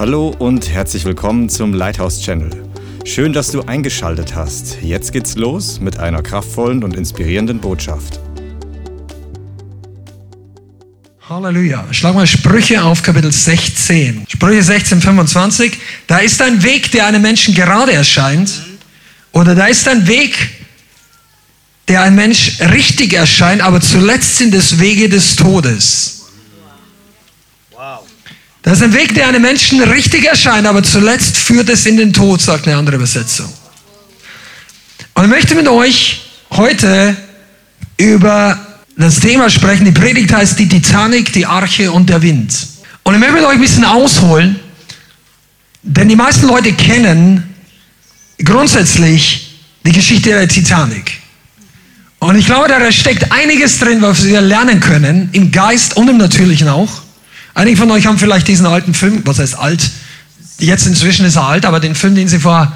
Hallo und herzlich willkommen zum Lighthouse Channel. Schön, dass du eingeschaltet hast. Jetzt geht's los mit einer kraftvollen und inspirierenden Botschaft. Halleluja. Schlag mal Sprüche auf, Kapitel 16. Sprüche 16, 25. Da ist ein Weg, der einem Menschen gerade erscheint. Oder da ist ein Weg, der ein Mensch richtig erscheint, aber zuletzt sind es Wege des Todes. Das ist ein Weg, der einem Menschen richtig erscheint, aber zuletzt führt es in den Tod, sagt eine andere Übersetzung. Und ich möchte mit euch heute über das Thema sprechen. Die Predigt heißt die Titanic, die Arche und der Wind. Und ich möchte mit euch ein bisschen ausholen, denn die meisten Leute kennen grundsätzlich die Geschichte der Titanic. Und ich glaube, da steckt einiges drin, was wir lernen können, im Geist und im Natürlichen auch. Einige von euch haben vielleicht diesen alten Film, was heißt alt, jetzt inzwischen ist er alt, aber den Film, den sie vor,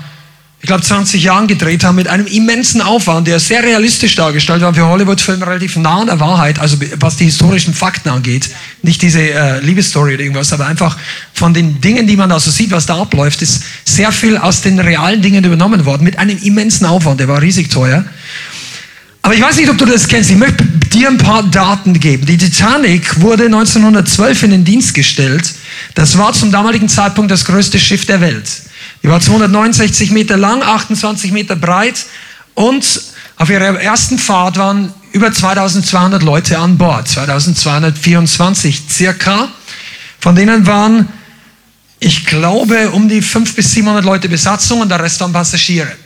ich glaube, 20 Jahren gedreht haben, mit einem immensen Aufwand, der sehr realistisch dargestellt war, für Hollywood-Filme relativ nah an der Wahrheit, also was die historischen Fakten angeht. Nicht diese äh, Liebesstory oder irgendwas, aber einfach von den Dingen, die man da so sieht, was da abläuft, ist sehr viel aus den realen Dingen übernommen worden, mit einem immensen Aufwand, der war riesig teuer. Aber ich weiß nicht, ob du das kennst. Ich möchte dir ein paar Daten geben. Die Titanic wurde 1912 in den Dienst gestellt. Das war zum damaligen Zeitpunkt das größte Schiff der Welt. Die war 269 Meter lang, 28 Meter breit und auf ihrer ersten Fahrt waren über 2200 Leute an Bord. 2224 circa. Von denen waren, ich glaube, um die 500 bis 700 Leute Besatzung und der Rest waren Passagiere.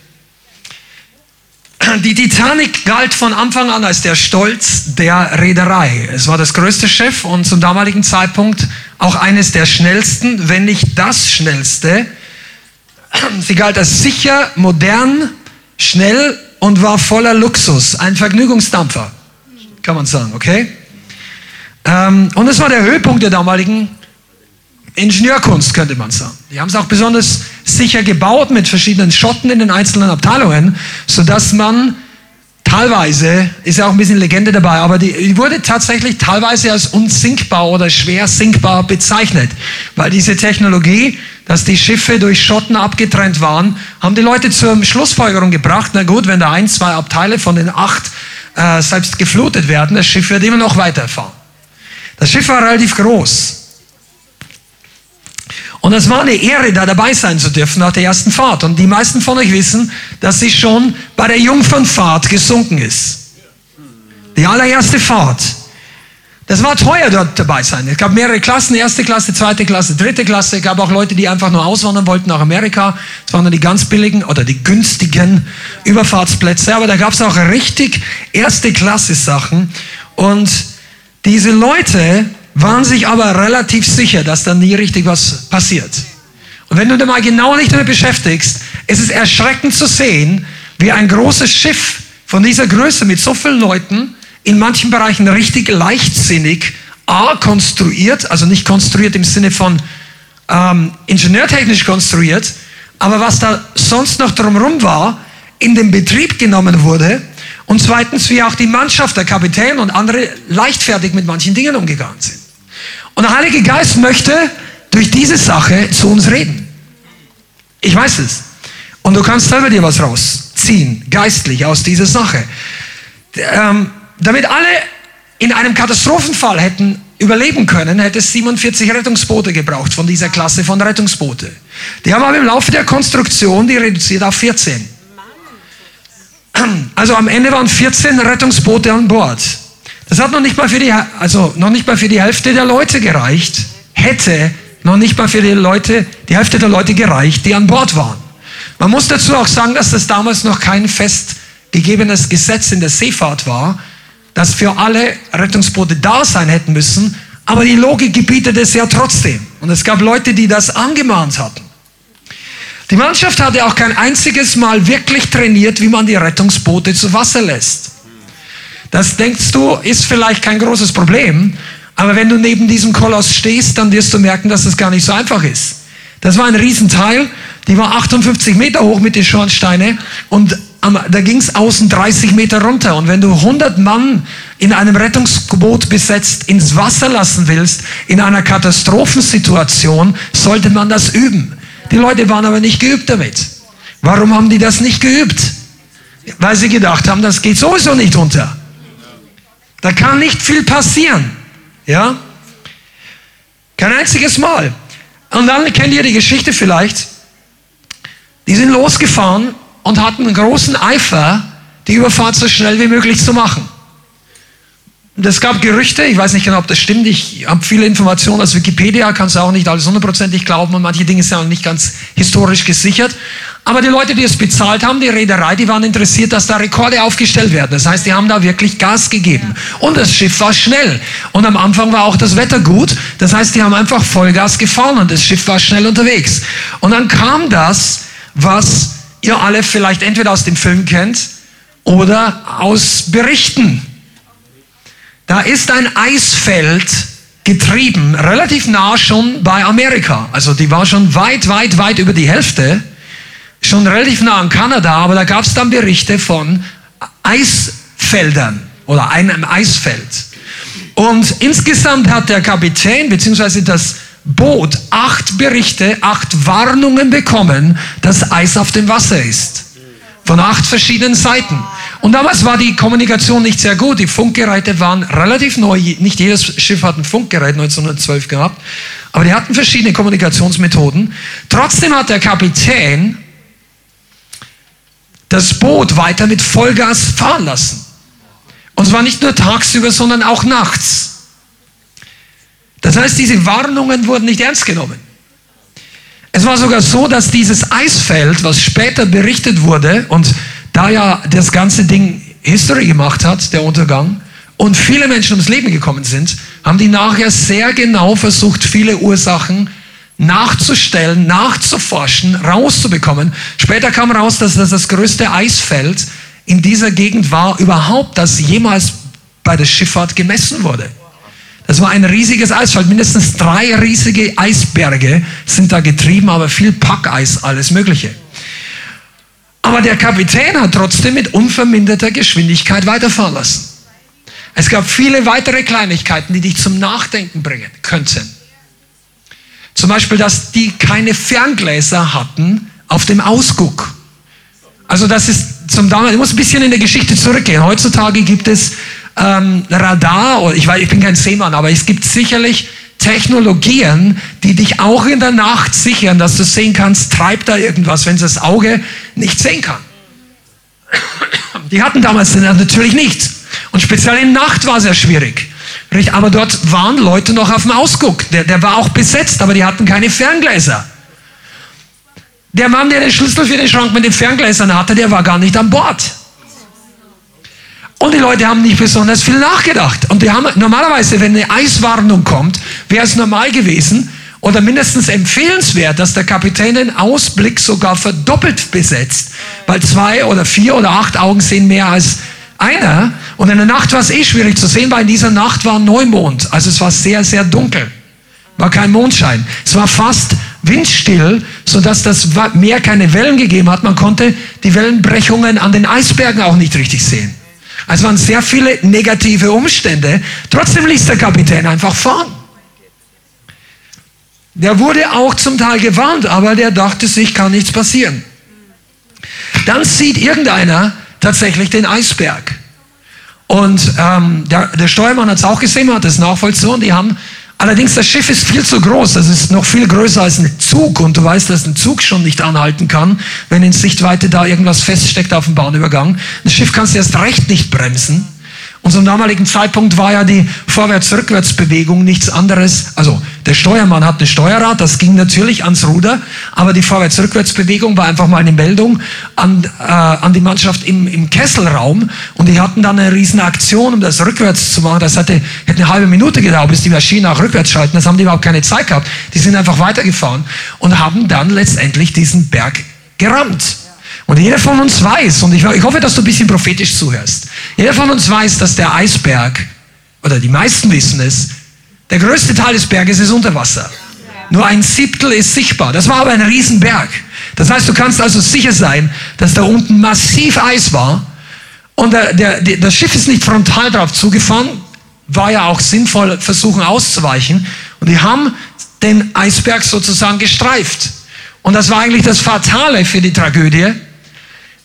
Die Titanic galt von Anfang an als der Stolz der Reederei. Es war das größte Schiff und zum damaligen Zeitpunkt auch eines der schnellsten, wenn nicht das schnellste. Sie galt als sicher, modern, schnell und war voller Luxus. Ein Vergnügungsdampfer, kann man sagen, okay? Ähm, und es war der Höhepunkt der damaligen Ingenieurkunst, könnte man sagen. Die haben es auch besonders sicher gebaut mit verschiedenen Schotten in den einzelnen Abteilungen, sodass man teilweise, ist ja auch ein bisschen Legende dabei, aber die, die wurde tatsächlich teilweise als unsinkbar oder schwer sinkbar bezeichnet, weil diese Technologie, dass die Schiffe durch Schotten abgetrennt waren, haben die Leute zur Schlussfolgerung gebracht, na gut, wenn da ein, zwei Abteile von den acht äh, selbst geflutet werden, das Schiff wird immer noch weiterfahren. Das Schiff war relativ groß. Und es war eine Ehre, da dabei sein zu dürfen nach der ersten Fahrt. Und die meisten von euch wissen, dass sie schon bei der Jungfernfahrt gesunken ist. Die allererste Fahrt. Das war teuer, dort dabei sein. Es gab mehrere Klassen, erste Klasse, zweite Klasse, dritte Klasse. Es gab auch Leute, die einfach nur auswandern wollten nach Amerika. Das waren dann die ganz billigen oder die günstigen Überfahrtsplätze. Aber da gab es auch richtig erste Klasse Sachen. Und diese Leute waren sich aber relativ sicher, dass da nie richtig was passiert. Und wenn du da mal genau nicht damit beschäftigst, ist es erschreckend zu sehen, wie ein großes Schiff von dieser Größe mit so vielen Leuten in manchen Bereichen richtig leichtsinnig A konstruiert, also nicht konstruiert im Sinne von ähm, ingenieurtechnisch konstruiert, aber was da sonst noch drumherum war, in den Betrieb genommen wurde und zweitens, wie auch die Mannschaft, der Kapitän und andere leichtfertig mit manchen Dingen umgegangen sind. Und der Heilige Geist möchte durch diese Sache zu uns reden. Ich weiß es. Und du kannst selber dir was rausziehen, geistlich aus dieser Sache. Ähm, damit alle in einem Katastrophenfall hätten überleben können, hätte es 47 Rettungsboote gebraucht von dieser Klasse von Rettungsboote. Die haben aber im Laufe der Konstruktion die reduziert auf 14. Also am Ende waren 14 Rettungsboote an Bord. Das hat noch nicht mal für die, also noch nicht mal für die Hälfte der Leute gereicht. Hätte noch nicht mal für die Leute, die Hälfte der Leute gereicht, die an Bord waren. Man muss dazu auch sagen, dass das damals noch kein festgegebenes Gesetz in der Seefahrt war, dass für alle Rettungsboote da sein hätten müssen. Aber die Logik gebietet es ja trotzdem. Und es gab Leute, die das angemahnt hatten. Die Mannschaft hatte auch kein einziges Mal wirklich trainiert, wie man die Rettungsboote zu Wasser lässt. Das denkst du, ist vielleicht kein großes Problem, aber wenn du neben diesem Koloss stehst, dann wirst du merken, dass das gar nicht so einfach ist. Das war ein Riesenteil, die war 58 Meter hoch mit den Schornsteine und da ging es außen 30 Meter runter. Und wenn du 100 Mann in einem Rettungsboot besetzt ins Wasser lassen willst, in einer Katastrophensituation, sollte man das üben. Die Leute waren aber nicht geübt damit. Warum haben die das nicht geübt? Weil sie gedacht haben, das geht sowieso nicht unter. Da kann nicht viel passieren. Ja? Kein einziges Mal. Und dann kennt ihr die Geschichte vielleicht. Die sind losgefahren und hatten einen großen Eifer, die Überfahrt so schnell wie möglich zu machen. Und es gab Gerüchte, ich weiß nicht genau, ob das stimmt, ich habe viele Informationen aus Wikipedia, kannst du auch nicht alles hundertprozentig glauben und manche Dinge sind auch nicht ganz historisch gesichert. Aber die Leute, die es bezahlt haben, die Reederei, die waren interessiert, dass da Rekorde aufgestellt werden. Das heißt, die haben da wirklich Gas gegeben. Und das Schiff war schnell. Und am Anfang war auch das Wetter gut. Das heißt, die haben einfach Vollgas gefahren und das Schiff war schnell unterwegs. Und dann kam das, was ihr alle vielleicht entweder aus dem Film kennt oder aus Berichten. Da ist ein Eisfeld getrieben, relativ nah schon bei Amerika. Also die war schon weit, weit, weit über die Hälfte, schon relativ nah an Kanada, aber da gab es dann Berichte von Eisfeldern oder einem Eisfeld. Und insgesamt hat der Kapitän bzw. das Boot acht Berichte, acht Warnungen bekommen, dass Eis auf dem Wasser ist. Von acht verschiedenen Seiten. Und damals war die Kommunikation nicht sehr gut. Die Funkgeräte waren relativ neu. Nicht jedes Schiff hat ein Funkgerät 1912 gehabt. Aber die hatten verschiedene Kommunikationsmethoden. Trotzdem hat der Kapitän das Boot weiter mit Vollgas fahren lassen. Und zwar nicht nur tagsüber, sondern auch nachts. Das heißt, diese Warnungen wurden nicht ernst genommen. Es war sogar so, dass dieses Eisfeld, was später berichtet wurde, und da ja das ganze Ding History gemacht hat, der Untergang, und viele Menschen ums Leben gekommen sind, haben die nachher sehr genau versucht, viele Ursachen nachzustellen, nachzuforschen, rauszubekommen. Später kam raus, dass das das größte Eisfeld in dieser Gegend war, überhaupt, das jemals bei der Schifffahrt gemessen wurde. Das war ein riesiges Eisfeld. Mindestens drei riesige Eisberge sind da getrieben, aber viel Packeis, alles Mögliche. Aber der Kapitän hat trotzdem mit unverminderter Geschwindigkeit weiterfahren lassen. Es gab viele weitere Kleinigkeiten, die dich zum Nachdenken bringen könnten. Zum Beispiel, dass die keine Ferngläser hatten auf dem Ausguck. Also das ist zum damaligen, ich muss ein bisschen in der Geschichte zurückgehen. Heutzutage gibt es ähm, Radar, ich, weiß, ich bin kein Seemann, aber es gibt sicherlich Technologien, die dich auch in der Nacht sichern, dass du sehen kannst, treibt da irgendwas, wenn es das Auge nicht sehen kann. Die hatten damals natürlich nichts. Und speziell in Nacht war es sehr schwierig. Aber dort waren Leute noch auf dem Ausguck. Der, der war auch besetzt, aber die hatten keine Ferngläser. Der Mann, der den Schlüssel für den Schrank mit den Ferngläsern hatte, der war gar nicht an Bord. Und die Leute haben nicht besonders viel nachgedacht. Und die haben normalerweise, wenn eine Eiswarnung kommt, wäre es normal gewesen oder mindestens empfehlenswert, dass der Kapitän den Ausblick sogar verdoppelt besetzt. Weil zwei oder vier oder acht Augen sehen mehr als einer. Und in der Nacht war es eh schwierig zu sehen, weil in dieser Nacht war Neumond. Also es war sehr, sehr dunkel. War kein Mondschein. Es war fast windstill, sodass das Meer keine Wellen gegeben hat. Man konnte die Wellenbrechungen an den Eisbergen auch nicht richtig sehen. Also waren sehr viele negative Umstände. Trotzdem ließ der Kapitän einfach fahren. Der wurde auch zum Teil gewarnt, aber der dachte sich, kann nichts passieren. Dann sieht irgendeiner tatsächlich den Eisberg. Und ähm, der, der Steuermann hat es auch gesehen, man hat es nachvollzogen. Die haben Allerdings, das Schiff ist viel zu groß. Das ist noch viel größer als ein Zug. Und du weißt, dass ein Zug schon nicht anhalten kann, wenn in Sichtweite da irgendwas feststeckt auf dem Bahnübergang. Das Schiff kannst du erst recht nicht bremsen. Und zum damaligen Zeitpunkt war ja die Vorwärts-Rückwärts-Bewegung nichts anderes. Also der Steuermann hat ein Steuerrad, das ging natürlich ans Ruder, aber die Vorwärts-Rückwärts-Bewegung war einfach mal eine Meldung an, äh, an die Mannschaft im, im Kesselraum und die hatten dann eine riesen Aktion, um das rückwärts zu machen. Das hätte, hätte eine halbe Minute gedauert, bis die Maschine auch rückwärts schalten. Das haben die überhaupt keine Zeit gehabt. Die sind einfach weitergefahren und haben dann letztendlich diesen Berg gerammt. Und jeder von uns weiß, und ich, ich hoffe, dass du ein bisschen prophetisch zuhörst, jeder von uns weiß, dass der Eisberg, oder die meisten wissen es, der größte Teil des Berges ist unter Wasser. Nur ein Siebtel ist sichtbar. Das war aber ein Riesenberg. Das heißt, du kannst also sicher sein, dass da unten massiv Eis war und der, der, der, das Schiff ist nicht frontal drauf zugefahren, war ja auch sinnvoll, versuchen auszuweichen. Und die haben den Eisberg sozusagen gestreift. Und das war eigentlich das Fatale für die Tragödie,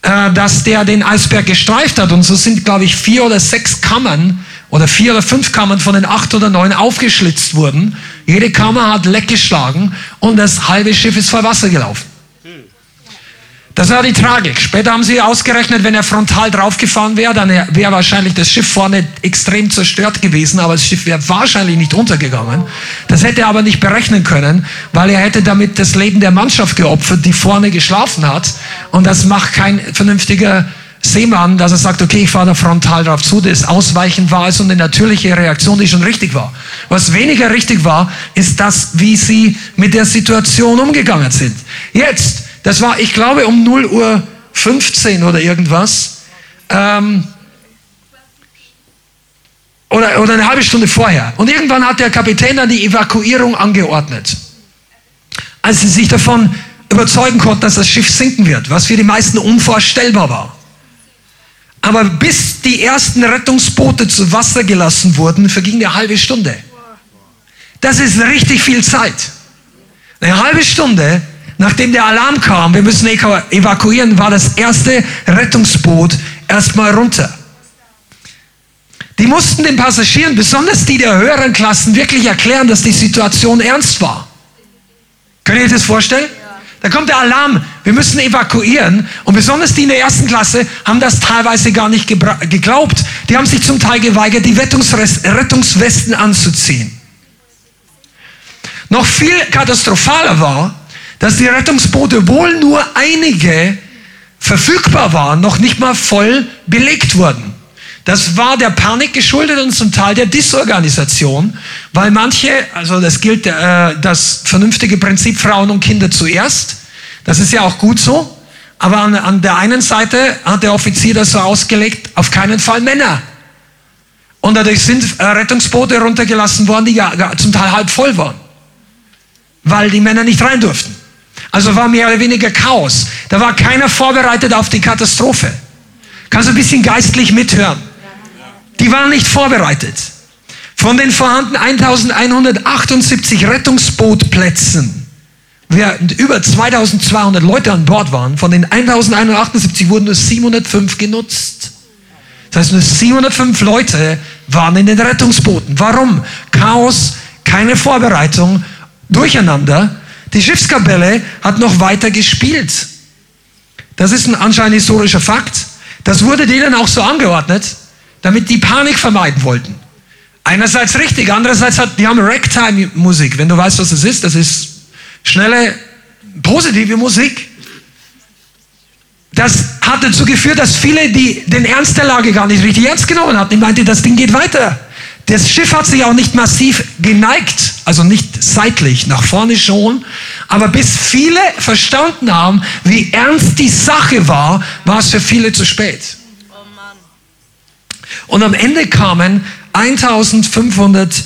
äh, dass der den Eisberg gestreift hat. Und so sind, glaube ich, vier oder sechs Kammern oder vier oder fünf Kammern von den acht oder neun aufgeschlitzt wurden. Jede Kammer hat leck geschlagen und das halbe Schiff ist vor Wasser gelaufen. Das war die Tragik. Später haben sie ausgerechnet, wenn er frontal draufgefahren wäre, dann wäre wahrscheinlich das Schiff vorne extrem zerstört gewesen, aber das Schiff wäre wahrscheinlich nicht untergegangen. Das hätte er aber nicht berechnen können, weil er hätte damit das Leben der Mannschaft geopfert, die vorne geschlafen hat. Und das macht kein vernünftiger Seemann, dass er sagt, okay, ich fahre da frontal drauf zu. Das Ausweichen war also eine natürliche Reaktion, die schon richtig war. Was weniger richtig war, ist das, wie sie mit der Situation umgegangen sind. Jetzt, das war, ich glaube, um 0 Uhr 15 oder irgendwas. Ähm, oder, oder eine halbe Stunde vorher. Und irgendwann hat der Kapitän dann die Evakuierung angeordnet. Als sie sich davon überzeugen konnten, dass das Schiff sinken wird, was für die meisten unvorstellbar war. Aber bis die ersten Rettungsboote zu Wasser gelassen wurden, verging eine halbe Stunde. Das ist richtig viel Zeit. Eine halbe Stunde Nachdem der Alarm kam, wir müssen evakuieren, war das erste Rettungsboot erstmal runter. Die mussten den Passagieren, besonders die der höheren Klassen, wirklich erklären, dass die Situation ernst war. Könnt ihr euch das vorstellen? Da kommt der Alarm, wir müssen evakuieren. Und besonders die in der ersten Klasse haben das teilweise gar nicht geglaubt. Die haben sich zum Teil geweigert, die Rettungswesten anzuziehen. Noch viel katastrophaler war, dass die Rettungsboote wohl nur einige verfügbar waren, noch nicht mal voll belegt wurden. Das war der Panik geschuldet und zum Teil der Disorganisation, weil manche, also das gilt äh, das vernünftige Prinzip Frauen und Kinder zuerst, das ist ja auch gut so, aber an, an der einen Seite hat der Offizier das so ausgelegt, auf keinen Fall Männer. Und dadurch sind äh, Rettungsboote runtergelassen worden, die ja zum Teil halb voll waren, weil die Männer nicht rein durften. Also war mehr oder weniger Chaos. Da war keiner vorbereitet auf die Katastrophe. Kannst du ein bisschen geistlich mithören? Die waren nicht vorbereitet. Von den vorhandenen 1178 Rettungsbootplätzen, während über 2200 Leute an Bord waren, von den 1178 wurden nur 705 genutzt. Das heißt, nur 705 Leute waren in den Rettungsbooten. Warum? Chaos, keine Vorbereitung, Durcheinander die Schiffskapelle hat noch weiter gespielt. Das ist ein anscheinend historischer Fakt. Das wurde denen auch so angeordnet, damit die Panik vermeiden wollten. Einerseits richtig, andererseits hat, die haben Ragtime-Musik. Wenn du weißt, was das ist, das ist schnelle, positive Musik. Das hat dazu geführt, dass viele die den Ernst der Lage gar nicht richtig ernst genommen hatten. Die meinte, das Ding geht weiter. Das Schiff hat sich auch nicht massiv geneigt, also nicht seitlich, nach vorne schon. Aber bis viele verstanden haben, wie ernst die Sache war, war es für viele zu spät. Und am Ende kamen 1500,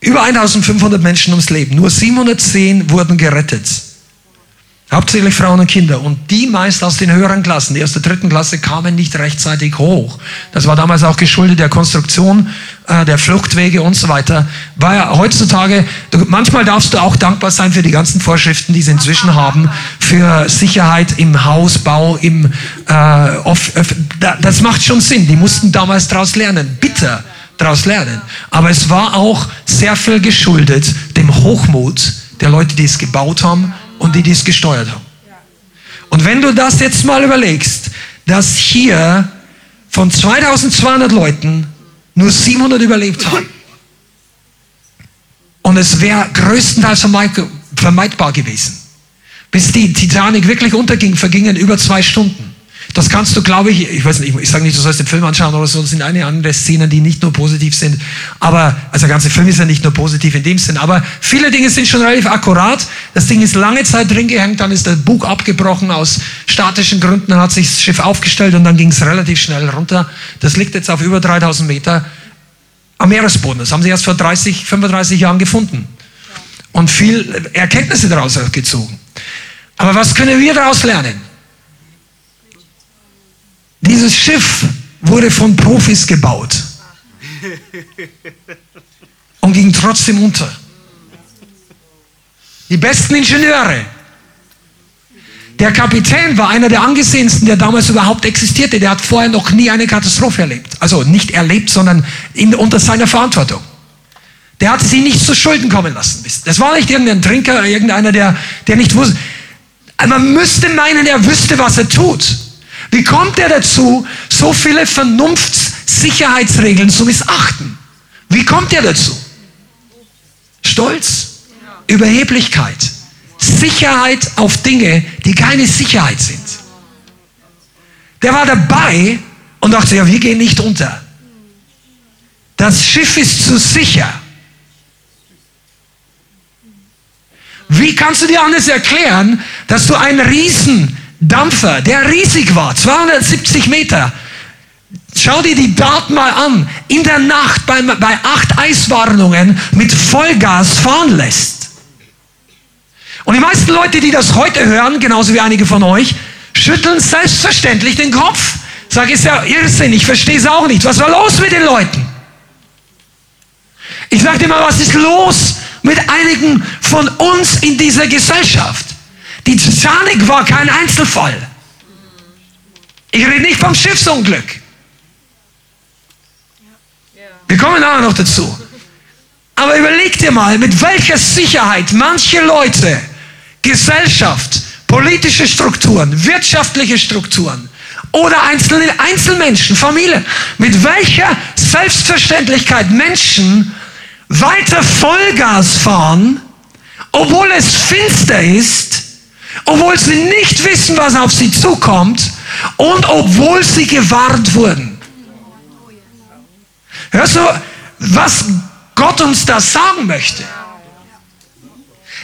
über 1500 Menschen ums Leben. Nur 710 wurden gerettet. Hauptsächlich Frauen und Kinder. Und die meist aus den höheren Klassen, die aus der dritten Klasse, kamen nicht rechtzeitig hoch. Das war damals auch geschuldet der Konstruktion, äh, der Fluchtwege und so weiter. War ja heutzutage, du, manchmal darfst du auch dankbar sein für die ganzen Vorschriften, die sie inzwischen haben, für Sicherheit im Hausbau, im, äh, off, äh, das macht schon Sinn. Die mussten damals daraus lernen. Bitter daraus lernen. Aber es war auch sehr viel geschuldet dem Hochmut der Leute, die es gebaut haben und die dies gesteuert haben. Und wenn du das jetzt mal überlegst, dass hier von 2200 Leuten nur 700 überlebt haben und es wäre größtenteils vermeidbar gewesen. Bis die Titanic wirklich unterging, vergingen über zwei Stunden. Das kannst du, glaube ich, ich weiß nicht, ich sage nicht, du sollst den Film anschauen oder so, das sind eine andere Szenen, die nicht nur positiv sind, aber, also der ganze Film ist ja nicht nur positiv in dem Sinn, aber viele Dinge sind schon relativ akkurat. Das Ding ist lange Zeit drin gehängt, dann ist der Bug abgebrochen aus statischen Gründen, dann hat sich das Schiff aufgestellt und dann ging es relativ schnell runter. Das liegt jetzt auf über 3000 Meter am Meeresboden. Das haben sie erst vor 30, 35 Jahren gefunden und viel Erkenntnisse daraus gezogen. Aber was können wir daraus lernen? Dieses Schiff wurde von Profis gebaut und ging trotzdem unter. Die besten Ingenieure. Der Kapitän war einer der angesehensten, der damals überhaupt existierte. Der hat vorher noch nie eine Katastrophe erlebt. Also nicht erlebt, sondern in, unter seiner Verantwortung. Der hat sie nicht zu Schulden kommen lassen. Das war nicht irgendein Trinker, irgendeiner, der, der nicht wusste. Man müsste meinen, er wüsste, was er tut. Wie kommt er dazu, so viele Vernunftssicherheitsregeln zu missachten? Wie kommt er dazu? Stolz, Überheblichkeit, Sicherheit auf Dinge, die keine Sicherheit sind. Der war dabei und dachte, ja, wir gehen nicht unter. Das Schiff ist zu sicher. Wie kannst du dir anders erklären, dass du einen Riesendampfer, der riesig war, 270 Meter, schau dir die Daten mal an, in der Nacht bei, bei acht Eiswarnungen mit Vollgas fahren lässt? Und die meisten Leute, die das heute hören, genauso wie einige von euch, schütteln selbstverständlich den Kopf. Sag, ist ja Irrsinn, ich verstehe es auch nicht. Was war los mit den Leuten? Ich sage dir mal, was ist los mit einigen von uns in dieser Gesellschaft? Die Titanic war kein Einzelfall. Ich rede nicht vom Schiffsunglück. Wir kommen nachher noch dazu. Aber überleg dir mal, mit welcher Sicherheit manche Leute, Gesellschaft, politische Strukturen, wirtschaftliche Strukturen oder einzelne Einzelmenschen, Familien, mit welcher Selbstverständlichkeit Menschen weiter Vollgas fahren, obwohl es finster ist, obwohl sie nicht wissen, was auf sie zukommt und obwohl sie gewarnt wurden. Hörst du, was Gott uns da sagen möchte?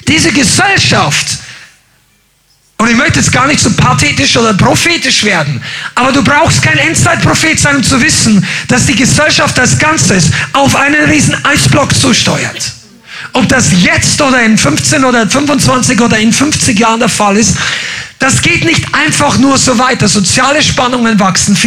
Diese Gesellschaft, und ich möchte jetzt gar nicht so pathetisch oder prophetisch werden, aber du brauchst kein Endzeitprophet sein, um zu wissen, dass die Gesellschaft als Ganzes auf einen riesen Eisblock zusteuert. Ob das jetzt oder in 15 oder 25 oder in 50 Jahren der Fall ist, das geht nicht einfach nur so weiter. Soziale Spannungen wachsen.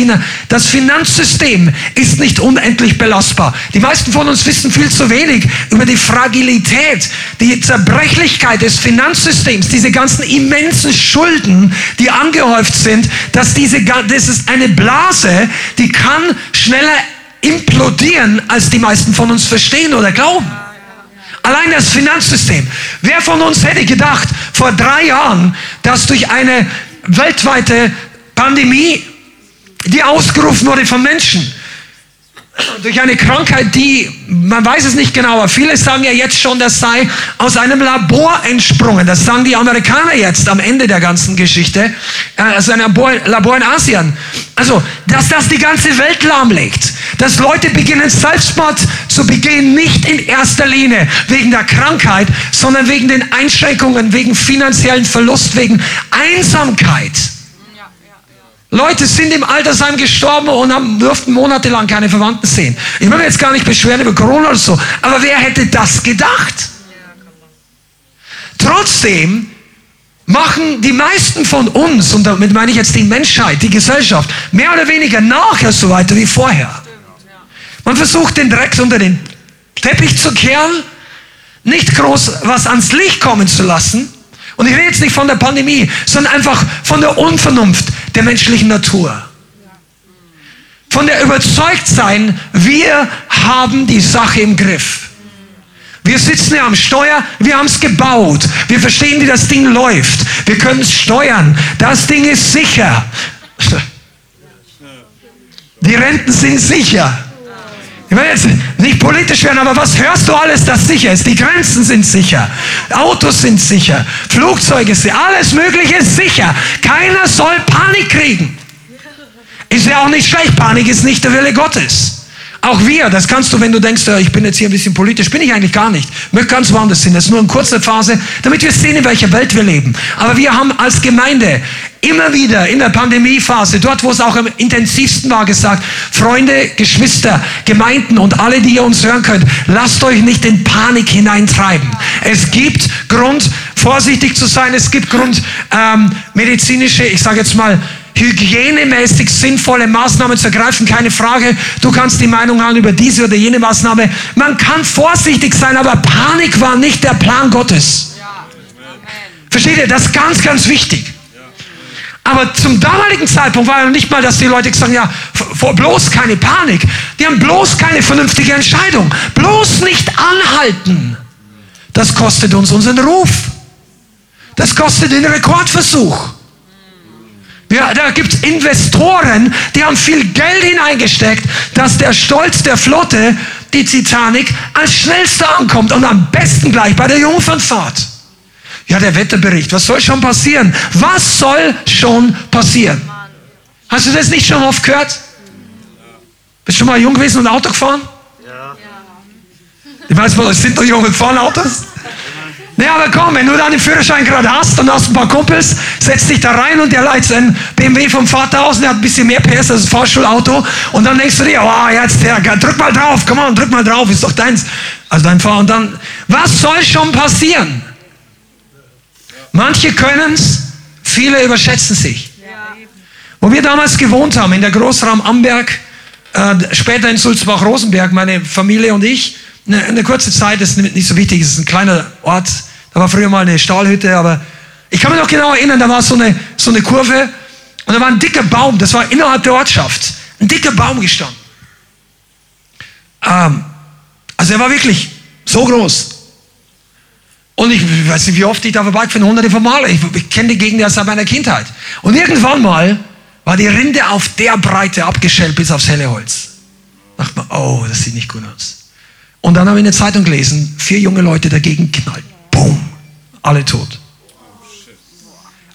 Das Finanzsystem ist nicht unendlich belastbar. Die meisten von uns wissen viel zu wenig über die Fragilität, die Zerbrechlichkeit des Finanzsystems, diese ganzen immensen Schulden, die angehäuft sind, dass diese, das ist eine Blase, die kann schneller implodieren, als die meisten von uns verstehen oder glauben. Allein das Finanzsystem. Wer von uns hätte gedacht, vor drei Jahren, dass durch eine weltweite Pandemie, die ausgerufen wurde von Menschen, durch eine Krankheit, die, man weiß es nicht genau, aber viele sagen ja jetzt schon, das sei aus einem Labor entsprungen. Das sagen die Amerikaner jetzt am Ende der ganzen Geschichte, äh, aus einem Labor, Labor in Asien. Also, dass das die ganze Welt lahmlegt. Dass Leute beginnen, Selbstmord zu begehen, nicht in erster Linie wegen der Krankheit, sondern wegen den Einschränkungen, wegen finanziellen Verlust, wegen Einsamkeit. Leute sind im Altersheim gestorben und haben, durften monatelang keine Verwandten sehen. Ich will mir jetzt gar nicht beschweren über Corona oder so, aber wer hätte das gedacht? Trotzdem machen die meisten von uns, und damit meine ich jetzt die Menschheit, die Gesellschaft, mehr oder weniger nachher so weiter wie vorher. Man versucht den Dreck unter den Teppich zu kehren, nicht groß was ans Licht kommen zu lassen. Und ich rede jetzt nicht von der Pandemie, sondern einfach von der Unvernunft der menschlichen Natur. Von der Überzeugtsein, wir haben die Sache im Griff. Wir sitzen ja am Steuer, wir haben es gebaut. Wir verstehen, wie das Ding läuft. Wir können es steuern. Das Ding ist sicher. Die Renten sind sicher. Ich will jetzt nicht politisch werden, aber was hörst du alles, das sicher ist? Die Grenzen sind sicher, Autos sind sicher, Flugzeuge sind, alles Mögliche ist sicher. Keiner soll Panik kriegen. Ist ja auch nicht schlecht, Panik ist nicht der Wille Gottes. Auch wir, das kannst du, wenn du denkst, ich bin jetzt hier ein bisschen politisch, bin ich eigentlich gar nicht. Ich möchte ganz woanders hin. Das ist nur eine kurze Phase, damit wir sehen, in welcher Welt wir leben. Aber wir haben als Gemeinde immer wieder in der Pandemiephase, dort wo es auch am intensivsten war, gesagt, Freunde, Geschwister, Gemeinden und alle, die ihr uns hören könnt, lasst euch nicht in Panik hineintreiben. Es gibt Grund, vorsichtig zu sein. Es gibt Grund, ähm, medizinische, ich sage jetzt mal, hygienemäßig sinnvolle Maßnahmen zu ergreifen, keine Frage. Du kannst die Meinung haben über diese oder jene Maßnahme. Man kann vorsichtig sein, aber Panik war nicht der Plan Gottes. Versteht ihr? Das ist ganz, ganz wichtig. Aber zum damaligen Zeitpunkt war ja nicht mal, dass die Leute gesagt haben, ja, bloß keine Panik. Die haben bloß keine vernünftige Entscheidung. Bloß nicht anhalten. Das kostet uns unseren Ruf. Das kostet den Rekordversuch. Ja, da gibt es Investoren, die haben viel Geld hineingesteckt, dass der Stolz der Flotte, die Titanic, als schnellster ankommt und am besten gleich bei der Jungfernfahrt. Ja, der Wetterbericht, was soll schon passieren? Was soll schon passieren? Hast du das nicht schon oft gehört? Bist du schon mal jung gewesen und Auto gefahren? Ja. Ich weiß, es sind doch junge fahren Autos. Nee, aber komm, wenn du deinen Führerschein gerade hast und hast ein paar Kumpels, setz dich da rein und der leitet einen BMW vom Vater aus und der hat ein bisschen mehr PS als ein Fahrschulauto und dann denkst du dir, oh, jetzt, der, drück mal drauf, komm on, drück mal drauf, ist doch deins. Also dein Fahrer und dann, was soll schon passieren? Manche können es, viele überschätzen sich. Wo wir damals gewohnt haben, in der Großraum Amberg, äh, später in Sulzbach-Rosenberg, meine Familie und ich, eine, eine kurze Zeit, das ist nicht so wichtig, es ist ein kleiner Ort, da war früher mal eine Stahlhütte, aber ich kann mich noch genau erinnern, da war so eine, so eine Kurve und da war ein dicker Baum, das war innerhalb der Ortschaft, ein dicker Baum gestanden. Ähm, also er war wirklich so groß. Und ich weiß nicht, wie oft ich da vorbeigefahren hunderte von Male. Ich, ich kenne die Gegend ja seit meiner Kindheit. Und irgendwann mal war die Rinde auf der Breite abgeschält bis aufs helle Holz. Da dachte man, oh, das sieht nicht gut aus. Und dann habe ich in der Zeitung gelesen, vier junge Leute dagegen knallt. Boom, alle tot.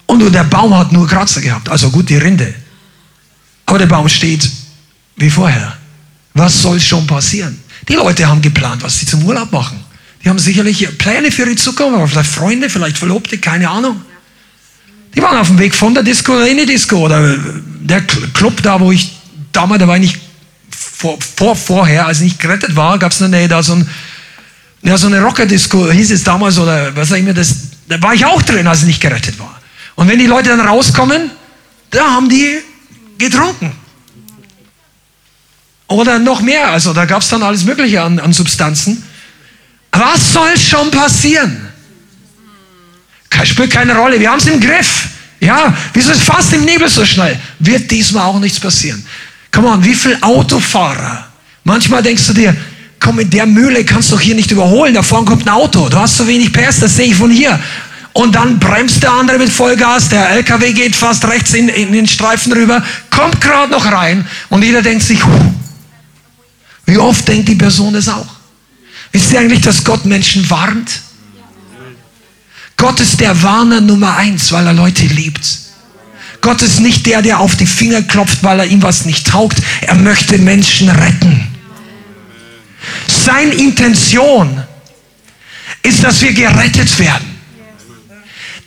Und der Baum hat nur Kratzer gehabt, also gut die Rinde. Aber der Baum steht wie vorher. Was soll schon passieren? Die Leute haben geplant, was sie zum Urlaub machen. Die haben sicherlich Pläne für ihre Zukunft, vielleicht Freunde, vielleicht Verlobte, keine Ahnung. Die waren auf dem Weg von der Disco in die Disco oder der Club da, wo ich damals, da war ich nicht vor, vor, vorher, als ich nicht gerettet war, gab es Nähe da so, ein, ja, so eine Rocker-Disco, hieß es damals, oder was sag ich mir, das, da war ich auch drin, als ich nicht gerettet war. Und wenn die Leute dann rauskommen, da haben die getrunken. Oder noch mehr, also da gab es dann alles Mögliche an, an Substanzen. Was soll schon passieren? Spielt keine Rolle, wir haben es im Griff. Ja, wieso ist fast im Nebel so schnell? Wird diesmal auch nichts passieren. Come on, wie viele Autofahrer? Manchmal denkst du dir, komm, in der Mühle kannst du hier nicht überholen. Da vorne kommt ein Auto. Du hast so wenig PS, das sehe ich von hier. Und dann bremst der andere mit Vollgas, der LKW geht fast rechts in, in den Streifen rüber, kommt gerade noch rein und jeder denkt sich, wie oft denkt die Person es auch? Wisst ihr eigentlich, dass Gott Menschen warnt? Gott ist der Warner Nummer eins, weil er Leute liebt. Gott ist nicht der, der auf die Finger klopft, weil er ihm was nicht taugt. Er möchte Menschen retten. Seine Intention ist, dass wir gerettet werden.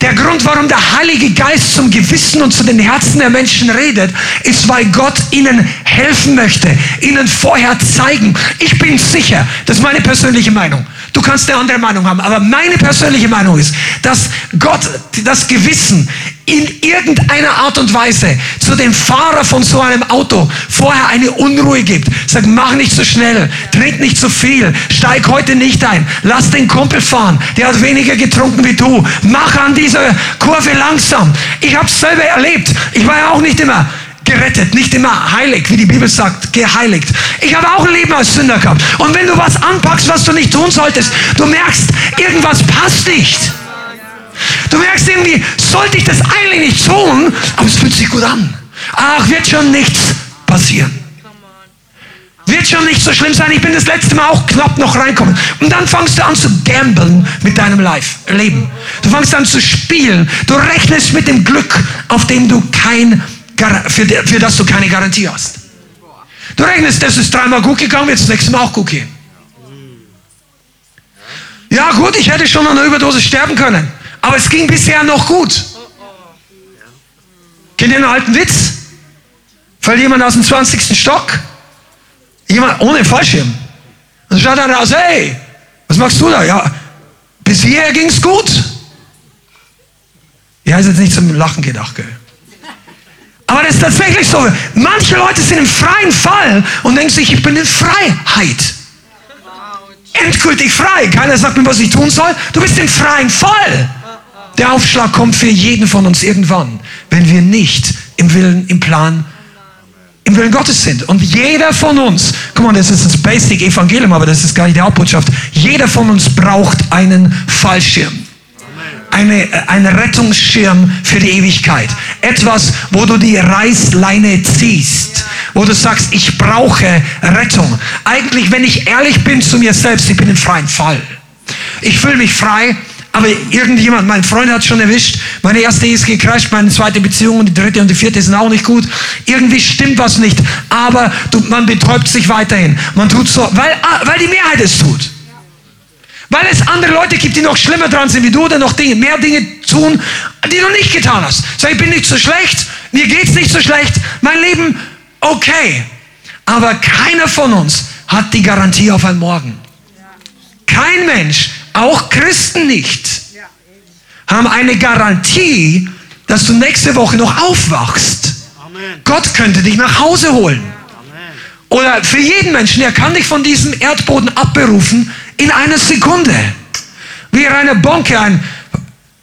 Der Grund, warum der Heilige Geist zum Gewissen und zu den Herzen der Menschen redet, ist, weil Gott ihnen helfen möchte, ihnen vorher zeigen. Ich bin sicher, das ist meine persönliche Meinung. Du kannst eine andere Meinung haben, aber meine persönliche Meinung ist, dass Gott das Gewissen in irgendeiner Art und Weise zu dem Fahrer von so einem Auto vorher eine Unruhe gibt. Sag, mach nicht so schnell, trink nicht so viel, steig heute nicht ein, lass den Kumpel fahren, der hat weniger getrunken wie du. Mach an dieser Kurve langsam. Ich habe es selber erlebt. Ich war ja auch nicht immer gerettet, nicht immer heilig, wie die Bibel sagt, geheiligt. Ich habe auch ein Leben als Sünder gehabt. Und wenn du was anpackst, was du nicht tun solltest, du merkst, irgendwas passt nicht. Du merkst irgendwie, sollte ich das eigentlich nicht tun, aber es fühlt sich gut an. Ach, wird schon nichts passieren. Wird schon nicht so schlimm sein. Ich bin das letzte Mal auch knapp noch reinkommen. Und dann fangst du an zu gamblen mit deinem Life, Leben. Du fangst an zu spielen. Du rechnest mit dem Glück, auf dem du kein, für, für das du keine Garantie hast. Du rechnest, das ist dreimal gut gegangen, wird das nächste Mal auch gut gehen. Ja gut, ich hätte schon an einer Überdosis sterben können, aber es ging bisher noch gut. Kennt ihr einen alten Witz? Fällt jemand aus dem 20. Stock? Jemand ohne Fallschirm. Und schaut er raus, hey, was machst du da? Ja, bis hierher ging es gut. Ja, ist jetzt nicht zum Lachen gedacht, gell? Aber das ist tatsächlich so. Manche Leute sind im freien Fall und denken sich, ich bin in Freiheit. Endgültig frei. Keiner sagt mir, was ich tun soll. Du bist im freien Fall. Der Aufschlag kommt für jeden von uns irgendwann, wenn wir nicht im Willen, im Plan im Willen Gottes sind. Und jeder von uns, guck mal, das ist das Basic Evangelium, aber das ist gar nicht die Hauptbotschaft. Jeder von uns braucht einen Fallschirm. Eine, einen Rettungsschirm für die Ewigkeit. Etwas, wo du die Reißleine ziehst. Wo du sagst, ich brauche Rettung. Eigentlich, wenn ich ehrlich bin zu mir selbst, ich bin im freien Fall. Ich fühle mich frei, aber irgendjemand, mein Freund hat schon erwischt, meine erste ist gecrasht, meine zweite Beziehung und die dritte und die vierte sind auch nicht gut. Irgendwie stimmt was nicht, aber du, man betäubt sich weiterhin. Man tut so, weil, ah, weil die Mehrheit es tut. Weil es andere Leute gibt, die noch schlimmer dran sind wie du, oder noch Dinge, mehr Dinge tun, die du nicht getan hast. Sag, ich bin nicht so schlecht, mir geht's nicht so schlecht, mein Leben okay. Aber keiner von uns hat die Garantie auf ein Morgen. Kein Mensch auch Christen nicht, haben eine Garantie, dass du nächste Woche noch aufwachst. Amen. Gott könnte dich nach Hause holen. Amen. Oder für jeden Menschen, er kann dich von diesem Erdboden abberufen in einer Sekunde. Wie Rainer Bonke, ein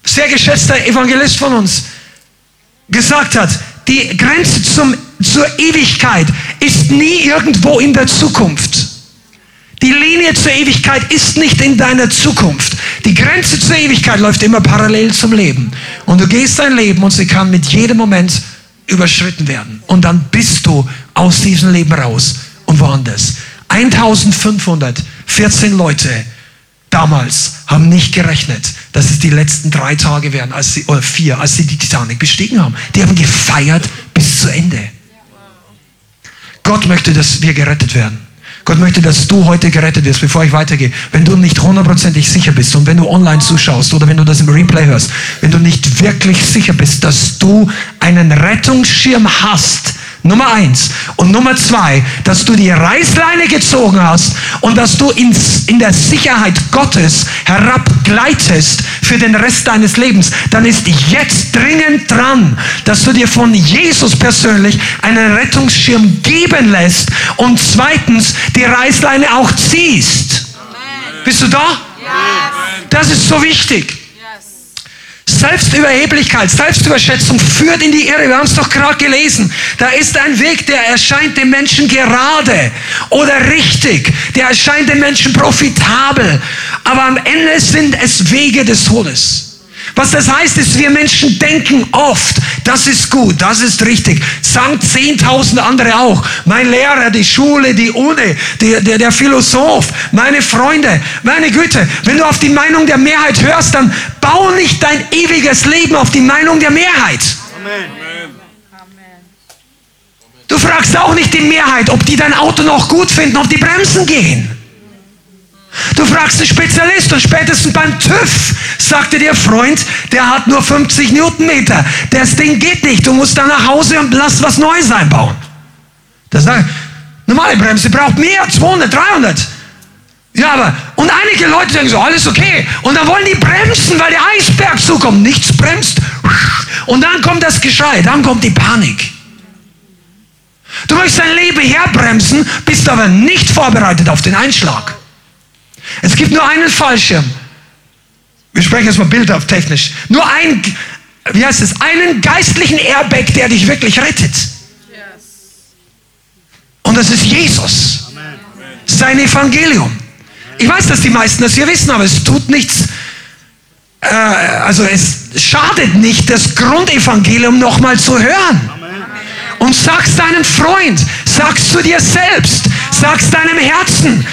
sehr geschätzter Evangelist von uns, gesagt hat, die Grenze zum, zur Ewigkeit ist nie irgendwo in der Zukunft. Die Linie zur Ewigkeit ist nicht in deiner Zukunft. Die Grenze zur Ewigkeit läuft immer parallel zum Leben. Und du gehst dein Leben und sie kann mit jedem Moment überschritten werden. Und dann bist du aus diesem Leben raus und woanders. 1514 Leute damals haben nicht gerechnet, dass es die letzten drei Tage werden, als sie, oder vier, als sie die Titanic bestiegen haben. Die haben gefeiert bis zu Ende. Gott möchte, dass wir gerettet werden. Gott möchte, dass du heute gerettet wirst, bevor ich weitergehe. Wenn du nicht hundertprozentig sicher bist und wenn du online zuschaust oder wenn du das im Replay hörst, wenn du nicht wirklich sicher bist, dass du einen Rettungsschirm hast, Nummer eins. Und Nummer zwei, dass du die Reißleine gezogen hast und dass du ins, in der Sicherheit Gottes herabgleitest für den Rest deines Lebens, dann ist jetzt dringend dran, dass du dir von Jesus persönlich einen Rettungsschirm geben lässt und zweitens die Reißleine auch ziehst. Amen. Bist du da? Yes. Das ist so wichtig. Selbstüberheblichkeit, Selbstüberschätzung führt in die Irre. Wir haben es doch gerade gelesen. Da ist ein Weg, der erscheint dem Menschen gerade oder richtig. Der erscheint dem Menschen profitabel. Aber am Ende sind es Wege des Todes. Was das heißt, ist, wir Menschen denken oft, das ist gut, das ist richtig. Sagen zehntausend andere auch. Mein Lehrer, die Schule, die Uni, die, der, der Philosoph, meine Freunde. Meine Güte, wenn du auf die Meinung der Mehrheit hörst, dann bau nicht dein ewiges Leben auf die Meinung der Mehrheit. Amen. Du fragst auch nicht die Mehrheit, ob die dein Auto noch gut finden, ob die Bremsen gehen. Du fragst einen Spezialist und spätestens beim TÜV sagte dir Freund, der hat nur 50 Newtonmeter. Das Ding geht nicht. Du musst da nach Hause und lass was Neues einbauen. Das sagt, normale Bremse braucht mehr, 200, 300. Ja, aber, und einige Leute denken so, alles okay. Und dann wollen die bremsen, weil der Eisberg zukommt. Nichts bremst. Und dann kommt das Geschrei, dann kommt die Panik. Du möchtest dein Leben herbremsen, bist aber nicht vorbereitet auf den Einschlag. Es gibt nur einen Fallschirm. Wir sprechen jetzt mal bildhaft technisch. Nur ein, wie heißt es, einen geistlichen Airbag, der dich wirklich rettet. Und das ist Jesus. Sein Evangelium. Ich weiß, dass die meisten das hier wissen, aber es tut nichts. Äh, also es schadet nicht, das Grundevangelium nochmal zu hören. Und sag's deinem Freund, sag's zu dir selbst, sag's deinem Herzen.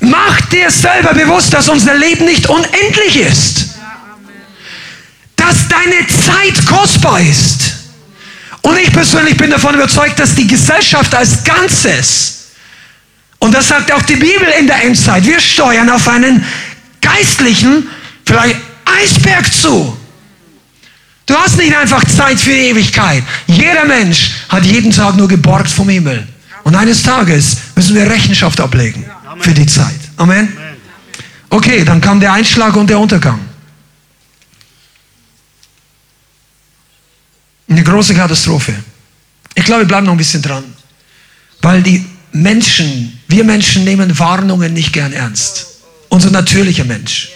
Mach dir selber bewusst, dass unser Leben nicht unendlich ist. Dass deine Zeit kostbar ist. Und ich persönlich bin davon überzeugt, dass die Gesellschaft als Ganzes, und das sagt auch die Bibel in der Endzeit, wir steuern auf einen geistlichen, vielleicht Eisberg zu. Du hast nicht einfach Zeit für die Ewigkeit. Jeder Mensch hat jeden Tag nur geborgt vom Himmel. Und eines Tages müssen wir Rechenschaft ablegen für die Zeit. Amen. Okay, dann kam der Einschlag und der Untergang. Eine große Katastrophe. Ich glaube, wir bleiben noch ein bisschen dran. Weil die Menschen, wir Menschen nehmen Warnungen nicht gern ernst. Unser natürlicher Mensch.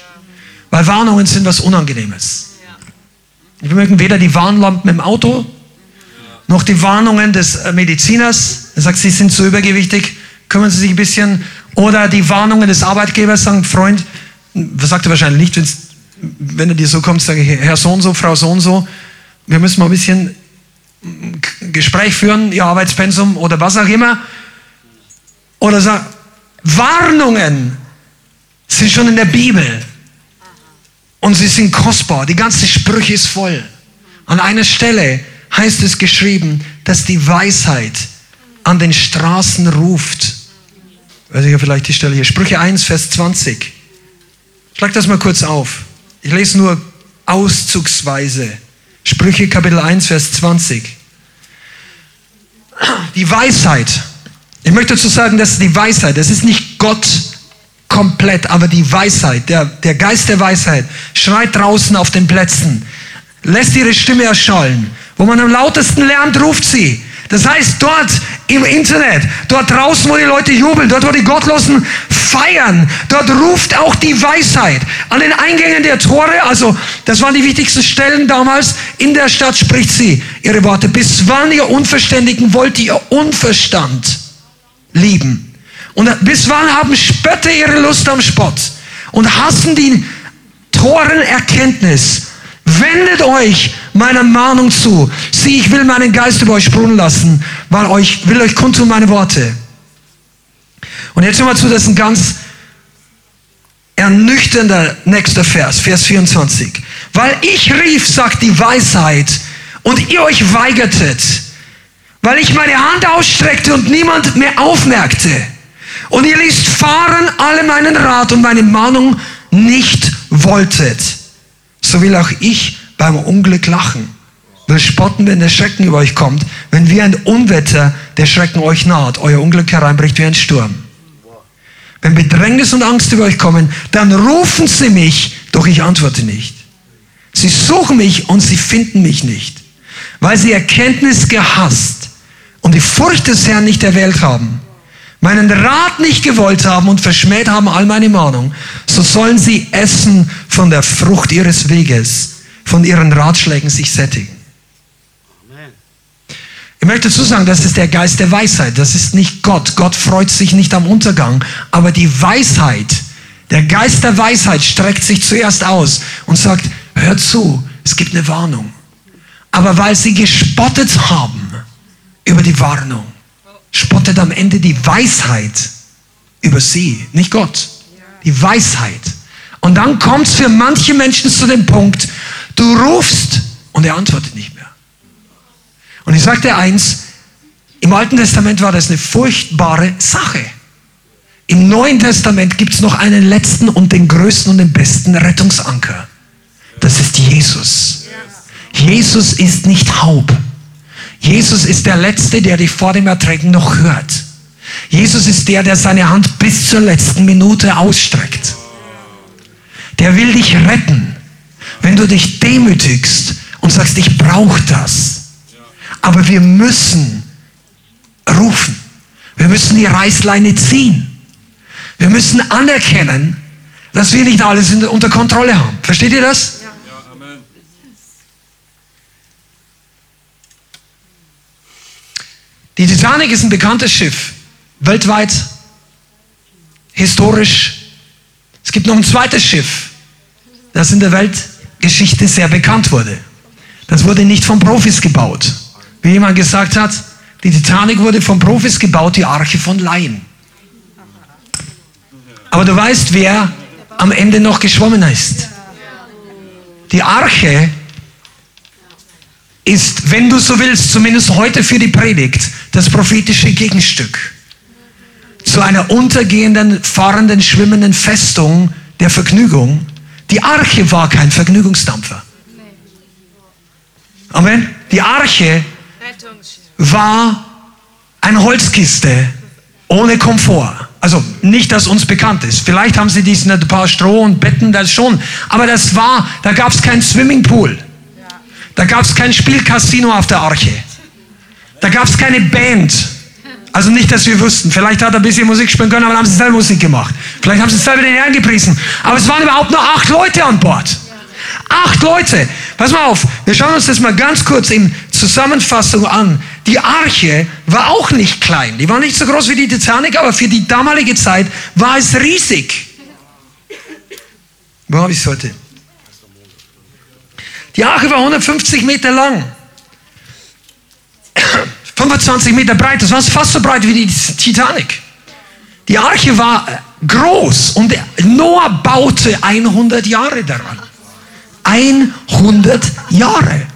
Weil Warnungen sind was Unangenehmes. Wir mögen weder die Warnlampen im Auto, noch die Warnungen des äh, Mediziners. Er sagt, Sie sind zu übergewichtig, kümmern Sie sich ein bisschen. Oder die Warnungen des Arbeitgebers, sagen, Freund, was sagt er wahrscheinlich nicht, wenn er dir so kommt, sage ich, Herr so und so, Frau so und so, wir müssen mal ein bisschen Gespräch führen, Ihr Arbeitspensum oder was auch immer. Oder sag, Warnungen sind schon in der Bibel. Und sie sind kostbar. Die ganze Sprüche ist voll. An einer Stelle heißt es geschrieben, dass die Weisheit an den Straßen ruft. Weiß ich ja vielleicht die Stelle hier. Sprüche 1, Vers 20. Schlag das mal kurz auf. Ich lese nur auszugsweise. Sprüche Kapitel 1, Vers 20. Die Weisheit. Ich möchte dazu sagen, dass die Weisheit, das ist nicht Gott komplett, aber die Weisheit, der, der Geist der Weisheit schreit draußen auf den Plätzen, lässt ihre Stimme erschallen. Wo man am lautesten lernt, ruft sie. Das heißt, dort im Internet, dort draußen, wo die Leute jubeln, dort, wo die Gottlosen feiern, dort ruft auch die Weisheit. An den Eingängen der Tore, also das waren die wichtigsten Stellen damals, in der Stadt spricht sie ihre Worte. Bis wann, ihr Unverständigen, wollt ihr Unverstand lieben? Und bis wann haben Spötter ihre Lust am Spott und hassen die Toren Erkenntnis? Wendet euch meiner Mahnung zu. Sieh, ich will meinen Geist über euch sprudeln lassen, weil euch, will euch kundtun meine Worte. Und jetzt hör mal zu, das ist ein ganz ernüchternder nächster Vers, Vers 24. Weil ich rief, sagt die Weisheit, und ihr euch weigertet, weil ich meine Hand ausstreckte und niemand mehr aufmerkte. Und ihr ließt fahren alle meinen Rat und meine Mahnung nicht wolltet so will auch ich beim Unglück lachen. Will spotten, wenn der Schrecken über euch kommt, wenn wie ein Unwetter der Schrecken euch naht, euer Unglück hereinbricht wie ein Sturm. Wenn Bedrängnis und Angst über euch kommen, dann rufen sie mich, doch ich antworte nicht. Sie suchen mich und sie finden mich nicht, weil sie Erkenntnis gehasst und die Furcht des Herrn nicht erwählt haben meinen Rat nicht gewollt haben und verschmäht haben all meine Mahnung, so sollen sie essen von der Frucht ihres Weges, von ihren Ratschlägen sich sättigen. Ich möchte dazu sagen, das ist der Geist der Weisheit. Das ist nicht Gott. Gott freut sich nicht am Untergang. Aber die Weisheit, der Geist der Weisheit streckt sich zuerst aus und sagt, hör zu, es gibt eine Warnung. Aber weil sie gespottet haben über die Warnung, spottet am Ende die Weisheit über sie, nicht Gott. Die Weisheit. Und dann kommt es für manche Menschen zu dem Punkt, du rufst und er antwortet nicht mehr. Und ich sagte eins, im Alten Testament war das eine furchtbare Sache. Im Neuen Testament gibt es noch einen letzten und den größten und den besten Rettungsanker. Das ist Jesus. Jesus ist nicht Haub. Jesus ist der Letzte, der dich vor dem Ertränken noch hört. Jesus ist der, der seine Hand bis zur letzten Minute ausstreckt. Der will dich retten, wenn du dich demütigst und sagst, ich brauche das. Aber wir müssen rufen. Wir müssen die Reißleine ziehen. Wir müssen anerkennen, dass wir nicht alles unter Kontrolle haben. Versteht ihr das? Die Titanic ist ein bekanntes Schiff, weltweit, historisch. Es gibt noch ein zweites Schiff, das in der Weltgeschichte sehr bekannt wurde. Das wurde nicht von Profis gebaut. Wie jemand gesagt hat, die Titanic wurde von Profis gebaut, die Arche von Laien. Aber du weißt, wer am Ende noch geschwommen ist. Die Arche ist, wenn du so willst, zumindest heute für die Predigt, das prophetische Gegenstück zu einer untergehenden, fahrenden, schwimmenden Festung der Vergnügung. Die Arche war kein Vergnügungsdampfer. Amen. Die Arche war eine Holzkiste ohne Komfort. Also nicht, dass uns bekannt ist. Vielleicht haben sie diesen ein paar Stroh und Betten, das schon. Aber das war, da gab es kein Swimmingpool. Da gab es kein Spielcasino auf der Arche. Da gab es keine Band. Also nicht, dass wir wussten. Vielleicht hat er ein bisschen Musik spielen können, aber dann haben sie selber Musik gemacht. Vielleicht haben sie selber den Herrn gepriesen. Aber es waren überhaupt nur acht Leute an Bord. Acht Leute. Pass mal auf, wir schauen uns das mal ganz kurz in Zusammenfassung an. Die Arche war auch nicht klein. Die war nicht so groß wie die Titanic, aber für die damalige Zeit war es riesig. Wo habe ich es heute? Die Arche war 150 Meter lang. 25 Meter breit, das war fast so breit wie die Titanic. Die Arche war groß und Noah baute 100 Jahre daran. 100 Jahre.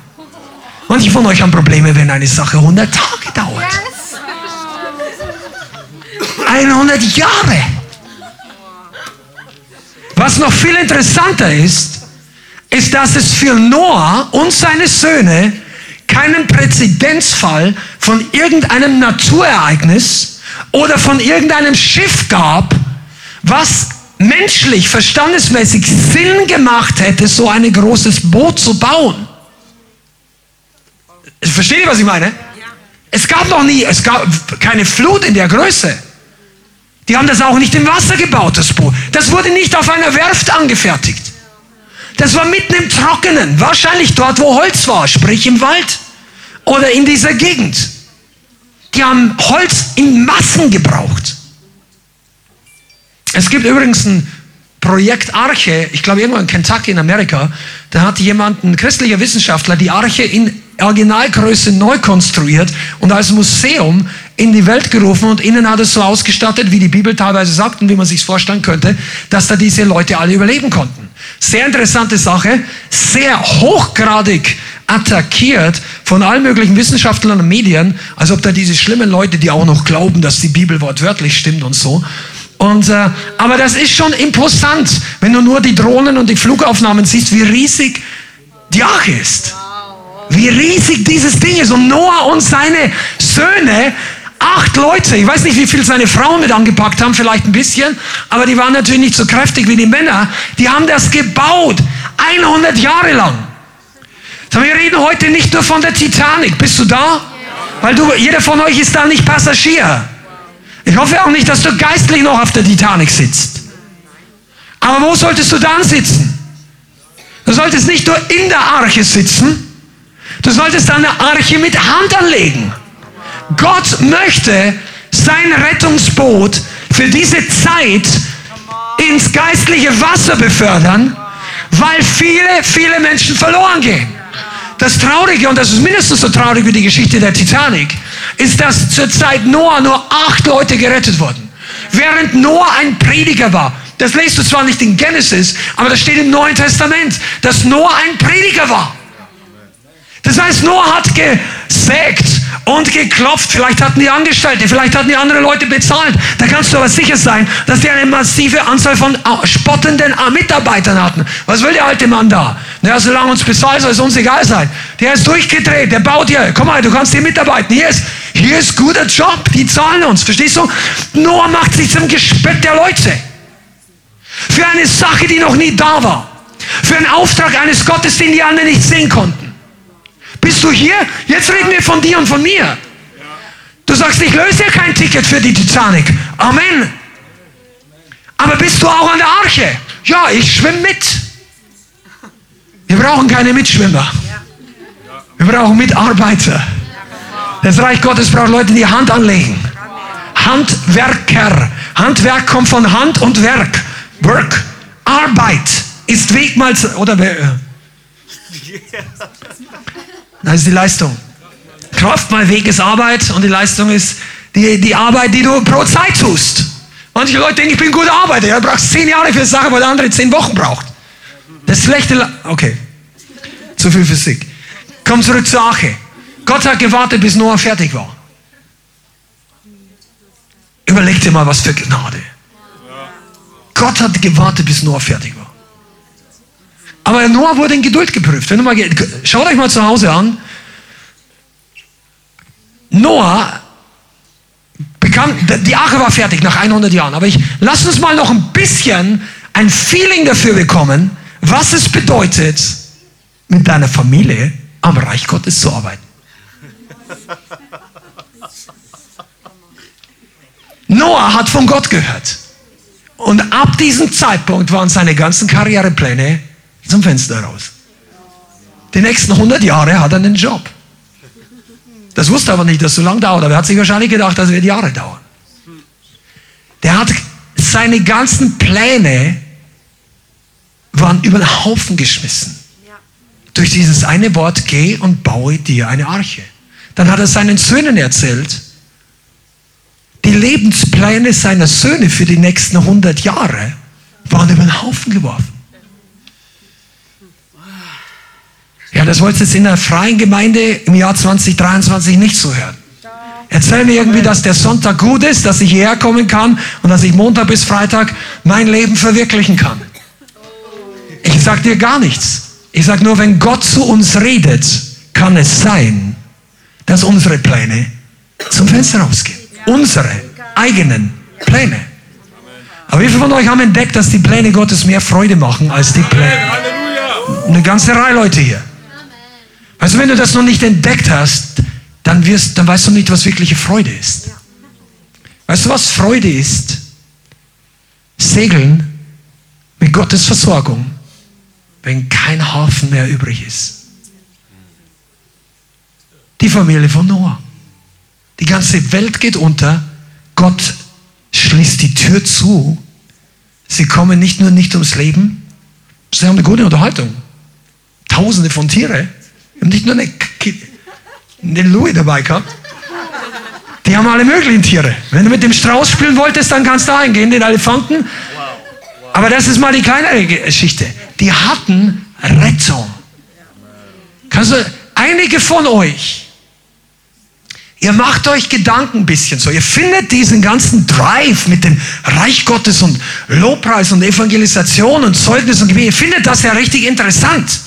Manche von euch haben Probleme, wenn eine Sache 100 Tage dauert. 100 Jahre. Was noch viel interessanter ist, ist, dass es für Noah und seine Söhne keinen Präzedenzfall von irgendeinem Naturereignis oder von irgendeinem Schiff gab, was menschlich, verstandesmäßig Sinn gemacht hätte, so ein großes Boot zu bauen. Versteht ihr, was ich meine? Es gab noch nie, es gab keine Flut in der Größe. Die haben das auch nicht im Wasser gebaut, das Boot. Das wurde nicht auf einer Werft angefertigt. Das war mitten im Trockenen, wahrscheinlich dort, wo Holz war, sprich im Wald oder in dieser Gegend. Die haben Holz in Massen gebraucht. Es gibt übrigens ein Projekt Arche, ich glaube irgendwo in Kentucky in Amerika, da hat jemand, ein christlicher Wissenschaftler, die Arche in Originalgröße neu konstruiert und als Museum in die Welt gerufen und innen hat es so ausgestattet, wie die Bibel teilweise sagt und wie man sich vorstellen könnte, dass da diese Leute alle überleben konnten. Sehr interessante Sache, sehr hochgradig attackiert von allen möglichen Wissenschaftlern und Medien, als ob da diese schlimmen Leute, die auch noch glauben, dass die Bibel wortwörtlich stimmt und so. Und, äh, aber das ist schon imposant, wenn du nur die Drohnen und die Flugaufnahmen siehst, wie riesig die Arche ist. Wie riesig dieses Ding ist. Und Noah und seine Söhne, acht Leute, ich weiß nicht, wie viel seine Frauen mit angepackt haben, vielleicht ein bisschen, aber die waren natürlich nicht so kräftig wie die Männer. Die haben das gebaut, 100 Jahre lang. Wir reden heute nicht nur von der Titanic. Bist du da? Weil du, jeder von euch ist da nicht Passagier. Ich hoffe auch nicht, dass du geistlich noch auf der Titanic sitzt. Aber wo solltest du dann sitzen? Du solltest nicht nur in der Arche sitzen, Du solltest deine Arche mit Hand anlegen. Gott möchte sein Rettungsboot für diese Zeit ins geistliche Wasser befördern, weil viele, viele Menschen verloren gehen. Das Traurige, und das ist mindestens so traurig wie die Geschichte der Titanic, ist, dass zur Zeit Noah nur acht Leute gerettet wurden. Während Noah ein Prediger war. Das lest du zwar nicht in Genesis, aber das steht im Neuen Testament, dass Noah ein Prediger war. Das heißt, Noah hat gesägt und geklopft. Vielleicht hatten die Angestellte, vielleicht hatten die andere Leute bezahlt. Da kannst du aber sicher sein, dass die eine massive Anzahl von spottenden Mitarbeitern hatten. Was will der alte Mann da? Naja, solange uns bezahlt, soll es uns egal sein. Der ist durchgedreht, der baut hier. Komm mal, du kannst hier mitarbeiten. Hier ist, hier ist guter Job, die zahlen uns. Verstehst du? Noah macht sich zum Gespött der Leute. Für eine Sache, die noch nie da war. Für einen Auftrag eines Gottes, den die anderen nicht sehen konnten. Bist du hier? Jetzt reden wir von dir und von mir. Du sagst, ich löse ja kein Ticket für die Titanic. Amen. Aber bist du auch an der Arche? Ja, ich schwimme mit. Wir brauchen keine Mitschwimmer. Wir brauchen Mitarbeiter. Das Reich Gottes braucht Leute, die Hand anlegen. Handwerker. Handwerk kommt von Hand und Werk. Work. Arbeit ist Wegmal oder das ist die Leistung. Kraft mal Weg ist Arbeit und die Leistung ist die, die Arbeit, die du pro Zeit tust. Manche Leute denken, ich bin ein guter Arbeiter. Ja, du brauchst zehn Jahre für eine Sache, wo der andere zehn Wochen braucht. Das schlechte... Le okay. Zu viel Physik. Komm zurück zur Arche. Gott hat gewartet, bis Noah fertig war. Überleg dir mal, was für Gnade. Gott hat gewartet, bis Noah fertig war. Aber Noah wurde in Geduld geprüft. Wenn du mal, schaut euch mal zu Hause an. Noah bekam, die Arche war fertig nach 100 Jahren. Aber ich, lass uns mal noch ein bisschen ein Feeling dafür bekommen, was es bedeutet, mit deiner Familie am Reich Gottes zu arbeiten. Noah hat von Gott gehört. Und ab diesem Zeitpunkt waren seine ganzen Karrierepläne zum Fenster raus. Die nächsten 100 Jahre hat er einen Job. Das wusste aber nicht, dass es so lange dauert, aber er hat sich wahrscheinlich gedacht, das wird Jahre dauern. Der hat seine ganzen Pläne waren über den Haufen geschmissen. Durch dieses eine Wort, geh und baue dir eine Arche. Dann hat er seinen Söhnen erzählt, die Lebenspläne seiner Söhne für die nächsten 100 Jahre waren über den Haufen geworfen. Ja, das wolltest du jetzt in der freien Gemeinde im Jahr 2023 nicht so hören. Erzähl mir irgendwie, dass der Sonntag gut ist, dass ich hierher kommen kann und dass ich Montag bis Freitag mein Leben verwirklichen kann. Ich sag dir gar nichts. Ich sag nur, wenn Gott zu uns redet, kann es sein, dass unsere Pläne zum Fenster rausgehen. Unsere eigenen Pläne. Aber wie viele von euch haben entdeckt, dass die Pläne Gottes mehr Freude machen als die Pläne? Eine ganze Reihe Leute hier. Also wenn du das noch nicht entdeckt hast, dann, wirst, dann weißt du nicht, was wirkliche Freude ist. Weißt du, was Freude ist? Segeln mit Gottes Versorgung, wenn kein Hafen mehr übrig ist. Die Familie von Noah. Die ganze Welt geht unter. Gott schließt die Tür zu. Sie kommen nicht nur nicht ums Leben, sie haben eine gute Unterhaltung. Tausende von Tieren. Nicht nur eine, eine Louis dabei gehabt. Die haben alle möglichen Tiere. Wenn du mit dem Strauß spielen wolltest, dann kannst du da hingehen, den Elefanten. Aber das ist mal die kleinere Geschichte. Die hatten Rettung. Kannst du, einige von euch Ihr macht euch Gedanken ein bisschen so. Ihr findet diesen ganzen Drive mit dem Reich Gottes und Lobpreis und Evangelisation und Zeugnis und Gebet. Ihr findet das ja richtig interessant.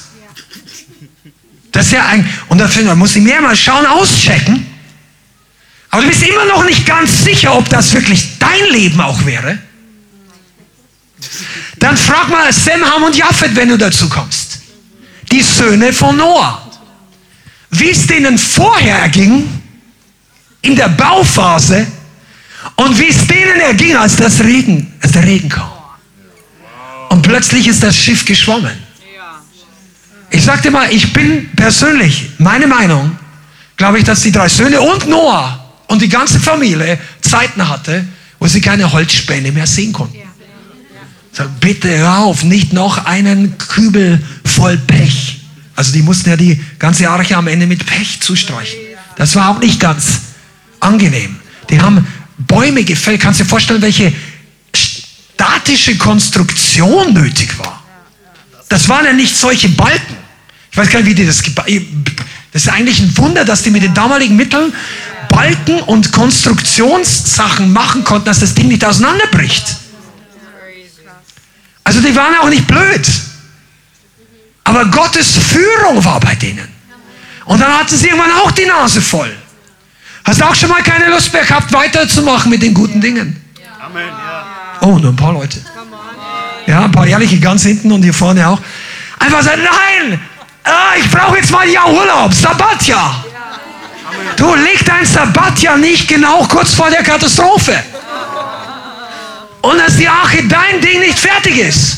Das ist ja ein, und da muss ich mehr mal schauen, auschecken. Aber du bist immer noch nicht ganz sicher, ob das wirklich dein Leben auch wäre. Dann frag mal Sem, Ham und Japhet, wenn du dazu kommst. Die Söhne von Noah. Wie es denen vorher erging, in der Bauphase und wie es denen erging, als, das Regen, als der Regen kam. Und plötzlich ist das Schiff geschwommen. Ich sagte mal, ich bin persönlich, meine Meinung, glaube ich, dass die drei Söhne und Noah und die ganze Familie Zeiten hatte, wo sie keine Holzspäne mehr sehen konnten. Sag, bitte hör auf, nicht noch einen Kübel voll Pech. Also die mussten ja die ganze Arche am Ende mit Pech zustreichen. Das war auch nicht ganz angenehm. Die haben Bäume gefällt. Kannst du dir vorstellen, welche statische Konstruktion nötig war? Das waren ja nicht solche Balken. Ich weiß gar nicht, wie die das Das ist eigentlich ein Wunder, dass die mit den damaligen Mitteln Balken und Konstruktionssachen machen konnten, dass das Ding nicht auseinanderbricht. Also die waren auch nicht blöd. Aber Gottes Führung war bei denen. Und dann hatten sie irgendwann auch die Nase voll. Hast du auch schon mal keine Lust mehr gehabt, weiterzumachen mit den guten Dingen? Amen. Oh, nur ein paar Leute. Ja, ein paar ehrliche ganz hinten und hier vorne auch. Einfach sagen, nein, ah, ich brauche jetzt mal Jahr Urlaub, Sabbatjahr. Du leg dein Sabbatjahr nicht genau kurz vor der Katastrophe. Und dass die Arche dein Ding nicht fertig ist.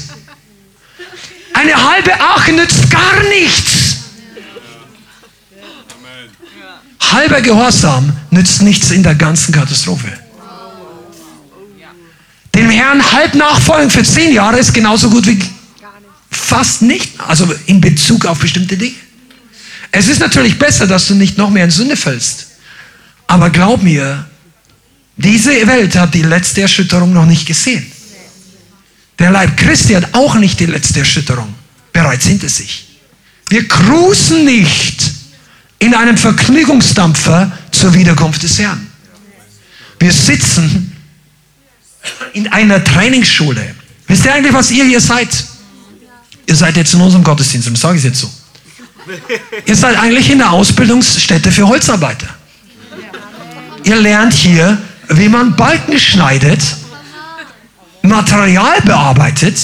Eine halbe Arche nützt gar nichts. halber Gehorsam nützt nichts in der ganzen Katastrophe. Dem Herrn halb nachfolgen für zehn Jahre ist genauso gut wie fast nicht, also in Bezug auf bestimmte Dinge. Es ist natürlich besser, dass du nicht noch mehr in Sünde fällst. Aber glaub mir, diese Welt hat die letzte Erschütterung noch nicht gesehen. Der Leib Christi hat auch nicht die letzte Erschütterung bereits hinter sich. Wir cruisen nicht in einem Vergnügungsdampfer zur Wiederkunft des Herrn. Wir sitzen in einer Trainingsschule. Wisst ihr eigentlich, was ihr hier seid? Ihr seid jetzt in unserem Gottesdienst, und sage ich jetzt so. Ihr seid eigentlich in der Ausbildungsstätte für Holzarbeiter. Ihr lernt hier, wie man Balken schneidet, Material bearbeitet,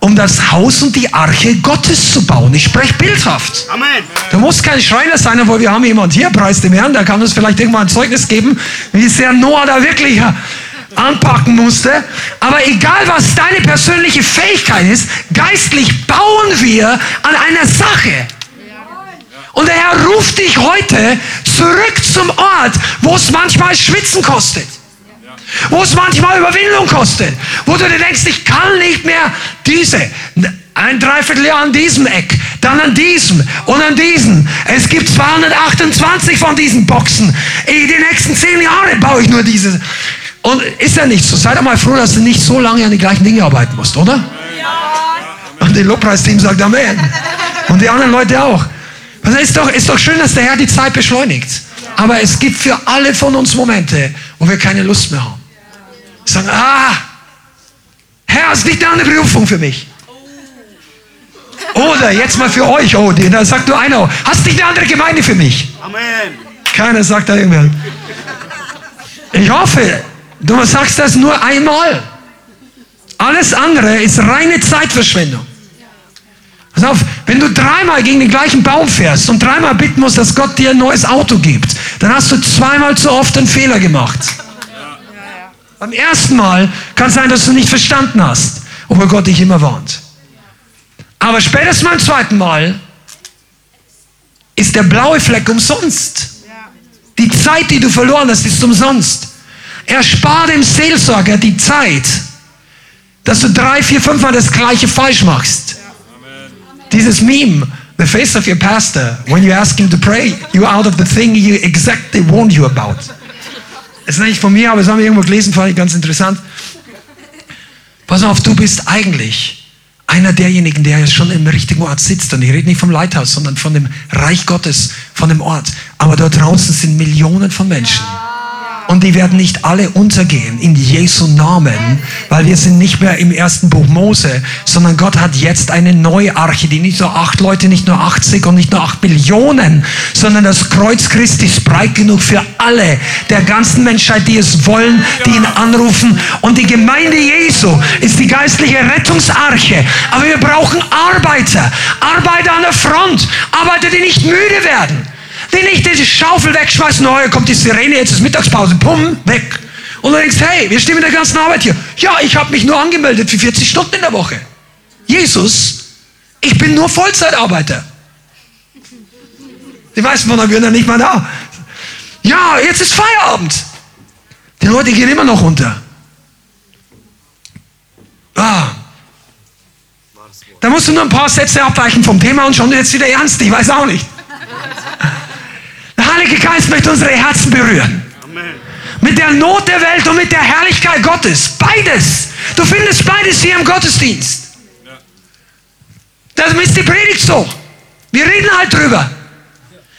um das Haus und die Arche Gottes zu bauen. Ich spreche bildhaft. Amen. Du musst kein Schreiner sein, aber wir haben jemand hier, preis dem Herrn, der kann uns vielleicht irgendwann ein Zeugnis geben, wie sehr Noah da wirklich anpacken musste. Aber egal, was deine persönliche Fähigkeit ist, geistlich bauen wir an einer Sache. Und der Herr ruft dich heute zurück zum Ort, wo es manchmal Schwitzen kostet. Wo es manchmal Überwindung kostet. Wo du dir denkst, ich kann nicht mehr diese. Ein Dreivierteljahr an diesem Eck, dann an diesem und an diesem. Es gibt 228 von diesen Boxen. Den nächsten zehn Jahren baue ich nur diese. Und ist ja nicht so. Sei doch mal froh, dass du nicht so lange an die gleichen Dinge arbeiten musst, oder? Ja. Und die Lobpreisteam sagt Amen. Und die anderen Leute auch. Also ist doch, ist doch schön, dass der Herr die Zeit beschleunigt. Aber es gibt für alle von uns Momente, wo wir keine Lust mehr haben. Wir sagen, ah, Herr, ist nicht eine andere Berufung für mich. Oder jetzt mal für euch, oh, da sagt nur einer, hast nicht eine andere Gemeinde für mich? Amen. Keiner sagt da irgendwer. Ich hoffe, du sagst das nur einmal. Alles andere ist reine Zeitverschwendung. Pass auf, wenn du dreimal gegen den gleichen Baum fährst und dreimal bitten musst, dass Gott dir ein neues Auto gibt, dann hast du zweimal zu oft einen Fehler gemacht. Beim ersten Mal kann es sein, dass du nicht verstanden hast, obwohl Gott dich immer warnt. Aber spätestens beim zweiten Mal ist der blaue Fleck umsonst. Die Zeit, die du verloren hast, ist umsonst. Erspar dem Seelsorger die Zeit, dass du drei, vier, fünfmal das gleiche falsch machst. Dieses Meme, the face of your pastor, when you ask him to pray, you out of the thing he exactly warned you about. Das ist nicht von mir, aber das haben wir irgendwo gelesen, fand ich ganz interessant. Pass auf, du bist eigentlich einer derjenigen, der schon im richtigen Ort sitzt. Und ich rede nicht vom Leithaus, sondern von dem Reich Gottes, von dem Ort. Aber dort draußen sind Millionen von Menschen. Und die werden nicht alle untergehen in Jesu Namen, weil wir sind nicht mehr im ersten Buch Mose, sondern Gott hat jetzt eine neue Arche, die nicht nur acht Leute, nicht nur 80 und nicht nur acht Millionen, sondern das Kreuz Christi ist breit genug für alle der ganzen Menschheit, die es wollen, die ihn anrufen. Und die Gemeinde Jesu ist die geistliche Rettungsarche. Aber wir brauchen Arbeiter, Arbeiter an der Front, Arbeiter, die nicht müde werden die nicht die Schaufel wegschmeißen, oh, hier kommt die Sirene, jetzt ist Mittagspause, bumm, weg. Und du denkst, hey, wir stehen mit der ganzen Arbeit hier. Ja, ich habe mich nur angemeldet für 40 Stunden in der Woche. Jesus, ich bin nur Vollzeitarbeiter. Die meisten von euch würden ja nicht mal da. Ja, jetzt ist Feierabend. Die Leute gehen immer noch unter. Ah. Da musst du nur ein paar Sätze abweichen vom Thema und schon jetzt wieder ernst. Ich weiß auch nicht. Heilige Geist möchte unsere Herzen berühren. Amen. Mit der Not der Welt und mit der Herrlichkeit Gottes. Beides. Du findest beides hier im Gottesdienst. Das ist die Predigt so. Wir reden halt drüber.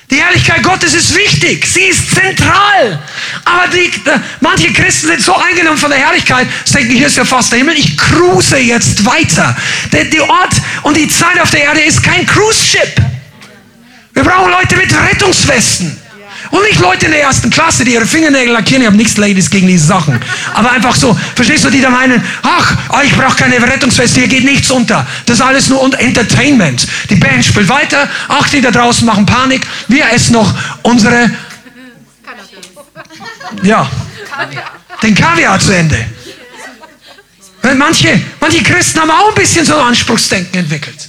Die Herrlichkeit Gottes ist wichtig, sie ist zentral. Aber die, die, manche Christen sind so eingenommen von der Herrlichkeit, sie denken, hier ist ja fast der Himmel, ich cruise jetzt weiter. Der, der Ort und die Zeit auf der Erde ist kein Cruise-Ship. Wir brauchen Leute mit Rettungswesten. Und nicht Leute in der ersten Klasse, die ihre Fingernägel lackieren. Ich habe nichts Ladies gegen diese Sachen. Aber einfach so, verstehst du, die da meinen, ach, oh, ich brauche keine Rettungsweste, hier geht nichts unter. Das ist alles nur Entertainment. Die Band spielt weiter, ach, die da draußen machen Panik. Wir essen noch unsere, ja, den Kaviar zu Ende. Manche, manche Christen haben auch ein bisschen so Anspruchsdenken entwickelt.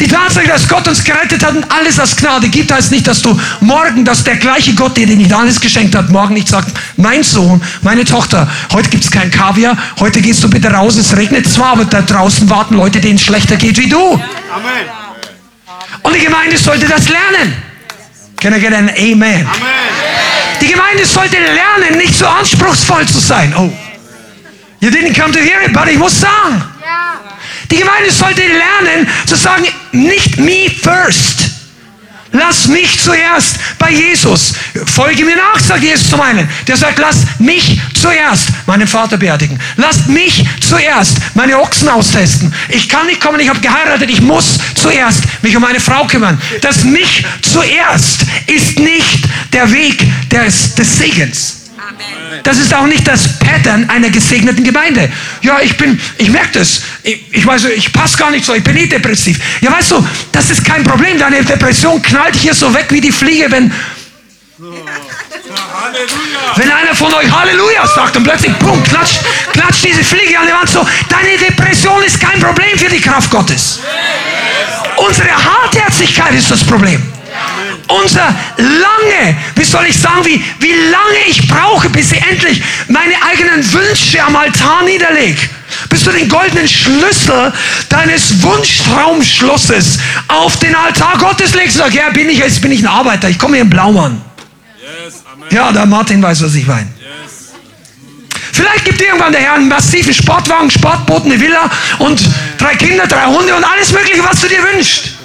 Die Tatsache, dass Gott uns gerettet hat und alles als Gnade gibt, heißt nicht, dass du morgen, dass der gleiche Gott, der dir nicht alles geschenkt hat, morgen nicht sagt, mein Sohn, meine Tochter, heute gibt es kein Kaviar, heute gehst du bitte raus, es regnet zwar, aber da draußen warten Leute, denen es schlechter geht wie du. Amen. Und die Gemeinde sollte das lernen. Can I get an Amen? Amen. Die Gemeinde sollte lernen, nicht so anspruchsvoll zu sein. Oh, you didn't come to hear it, but ich muss sagen. Die Gemeinde sollte lernen zu sagen, nicht me first. Lass mich zuerst bei Jesus. Folge mir nach, sagt Jesus zum einen. Der sagt, lass mich zuerst meinen Vater beerdigen. Lasst mich zuerst meine Ochsen austesten. Ich kann nicht kommen, ich habe geheiratet, ich muss zuerst mich um meine Frau kümmern. Das mich zuerst ist nicht der Weg des, des Segens. Das ist auch nicht das Pattern einer gesegneten Gemeinde. Ja, ich bin, ich merke das. Ich, ich weiß, ich passe gar nicht so, ich bin eh depressiv. Ja, weißt du, das ist kein Problem. Deine Depression knallt hier so weg wie die Fliege, wenn, wenn einer von euch Halleluja sagt und plötzlich, pum, klatscht, klatscht diese Fliege an die Wand so. Deine Depression ist kein Problem für die Kraft Gottes. Unsere Hartherzigkeit ist das Problem unser lange, wie soll ich sagen, wie, wie lange ich brauche, bis ich endlich meine eigenen Wünsche am Altar niederlege. Bis du den goldenen Schlüssel deines Wunschtraumschlusses auf den Altar Gottes legst und sagst, ja, bin ich, jetzt bin ich ein Arbeiter, ich komme hier im Blaumann. Yes, ja, der Martin weiß, was ich meine. Yes. Vielleicht gibt irgendwann der Herr einen massiven Sportwagen, Sportboot, eine Villa und drei Kinder, drei Hunde und alles Mögliche, was du dir wünschst.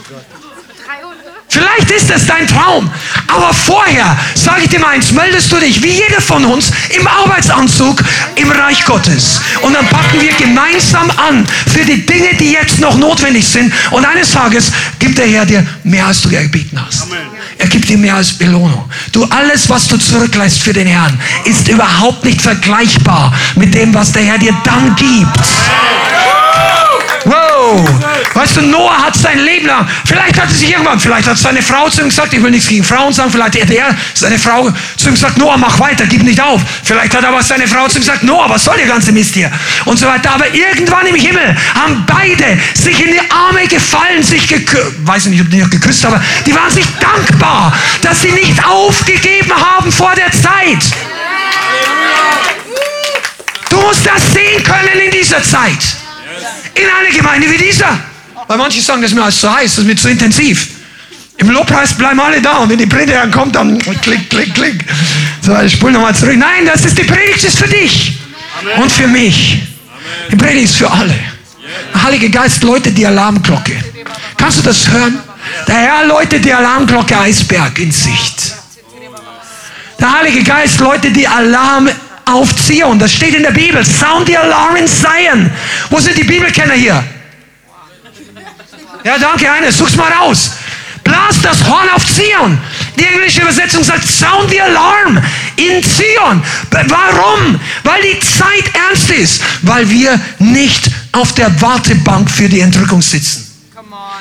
Vielleicht ist es dein Traum. Aber vorher, sage ich dir mal eins, meldest du dich wie jeder von uns im Arbeitsanzug im Reich Gottes. Und dann packen wir gemeinsam an für die Dinge, die jetzt noch notwendig sind. Und eines Tages gibt der Herr dir mehr, als du gebeten hast. Er gibt dir mehr als Belohnung. Du, alles, was du zurücklässt für den Herrn, ist überhaupt nicht vergleichbar mit dem, was der Herr dir dann gibt. Wow! Weißt du, Noah hat sein Leben lang, vielleicht hat er sich irgendwann, vielleicht hat seine Frau zu ihm gesagt, ich will nichts gegen Frauen sagen, vielleicht hat er seine Frau zu ihm gesagt, Noah, mach weiter, gib nicht auf. Vielleicht hat aber seine Frau zu ihm gesagt, Noah, was soll der ganze Mist hier? Und so weiter. Aber irgendwann im Himmel haben beide sich in die Arme gefallen, sich geküsst, weiß nicht, ob die noch geküsst, aber die waren sich dankbar, dass sie nicht aufgegeben haben vor der Zeit. Du musst das sehen können in dieser Zeit in einer Gemeinde wie dieser. Weil manche sagen, das ist mir alles zu heiß, das ist mir zu intensiv. Im Lobpreis bleiben alle da und wenn die Predigt ankommt, dann klick, klick, klick. So, ich spule nochmal zurück. Nein, das ist die Predigt ist für dich Amen. und für mich. Die Predigt ist für alle. Der Heilige Geist läutet die Alarmglocke. Kannst du das hören? Der Herr läutet die Alarmglocke Eisberg in Sicht. Der Heilige Geist läutet die Alarm auf Zion. Das steht in der Bibel. Sound the alarm in Zion. Wo sind die Bibelkenner hier? Ja, danke, eine. Such's mal raus. Blas das Horn auf Zion. Die englische Übersetzung sagt, sound the alarm in Zion. Warum? Weil die Zeit ernst ist. Weil wir nicht auf der Wartebank für die Entrückung sitzen.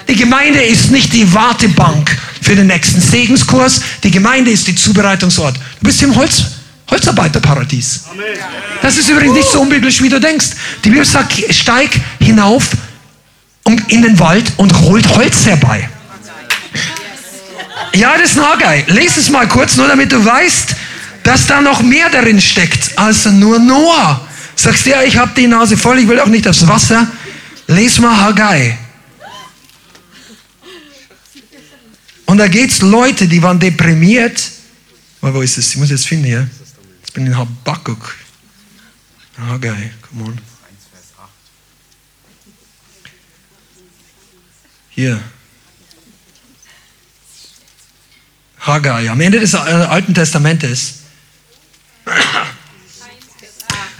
Die Gemeinde ist nicht die Wartebank für den nächsten Segenskurs. Die Gemeinde ist die Zubereitungsort. Du bist im Holz, Holzarbeiterparadies. Das ist übrigens nicht so unbiblisch, wie du denkst. Die Bibel sagt, steig hinauf in den Wald und holt Holz herbei. Ja, das ist Nagai. Lies es mal kurz, nur damit du weißt, dass da noch mehr darin steckt als nur Noah. Sagst du, ja, ich habe die Nase voll, ich will auch nicht aufs Wasser. Lies mal Haggai. Und da geht es Leute, die waren deprimiert. wo ist es? Ich muss jetzt finden hier bin in Habakkuk. Haggai, come on. Hier. Haggai, am Ende des äh, Alten Testamentes.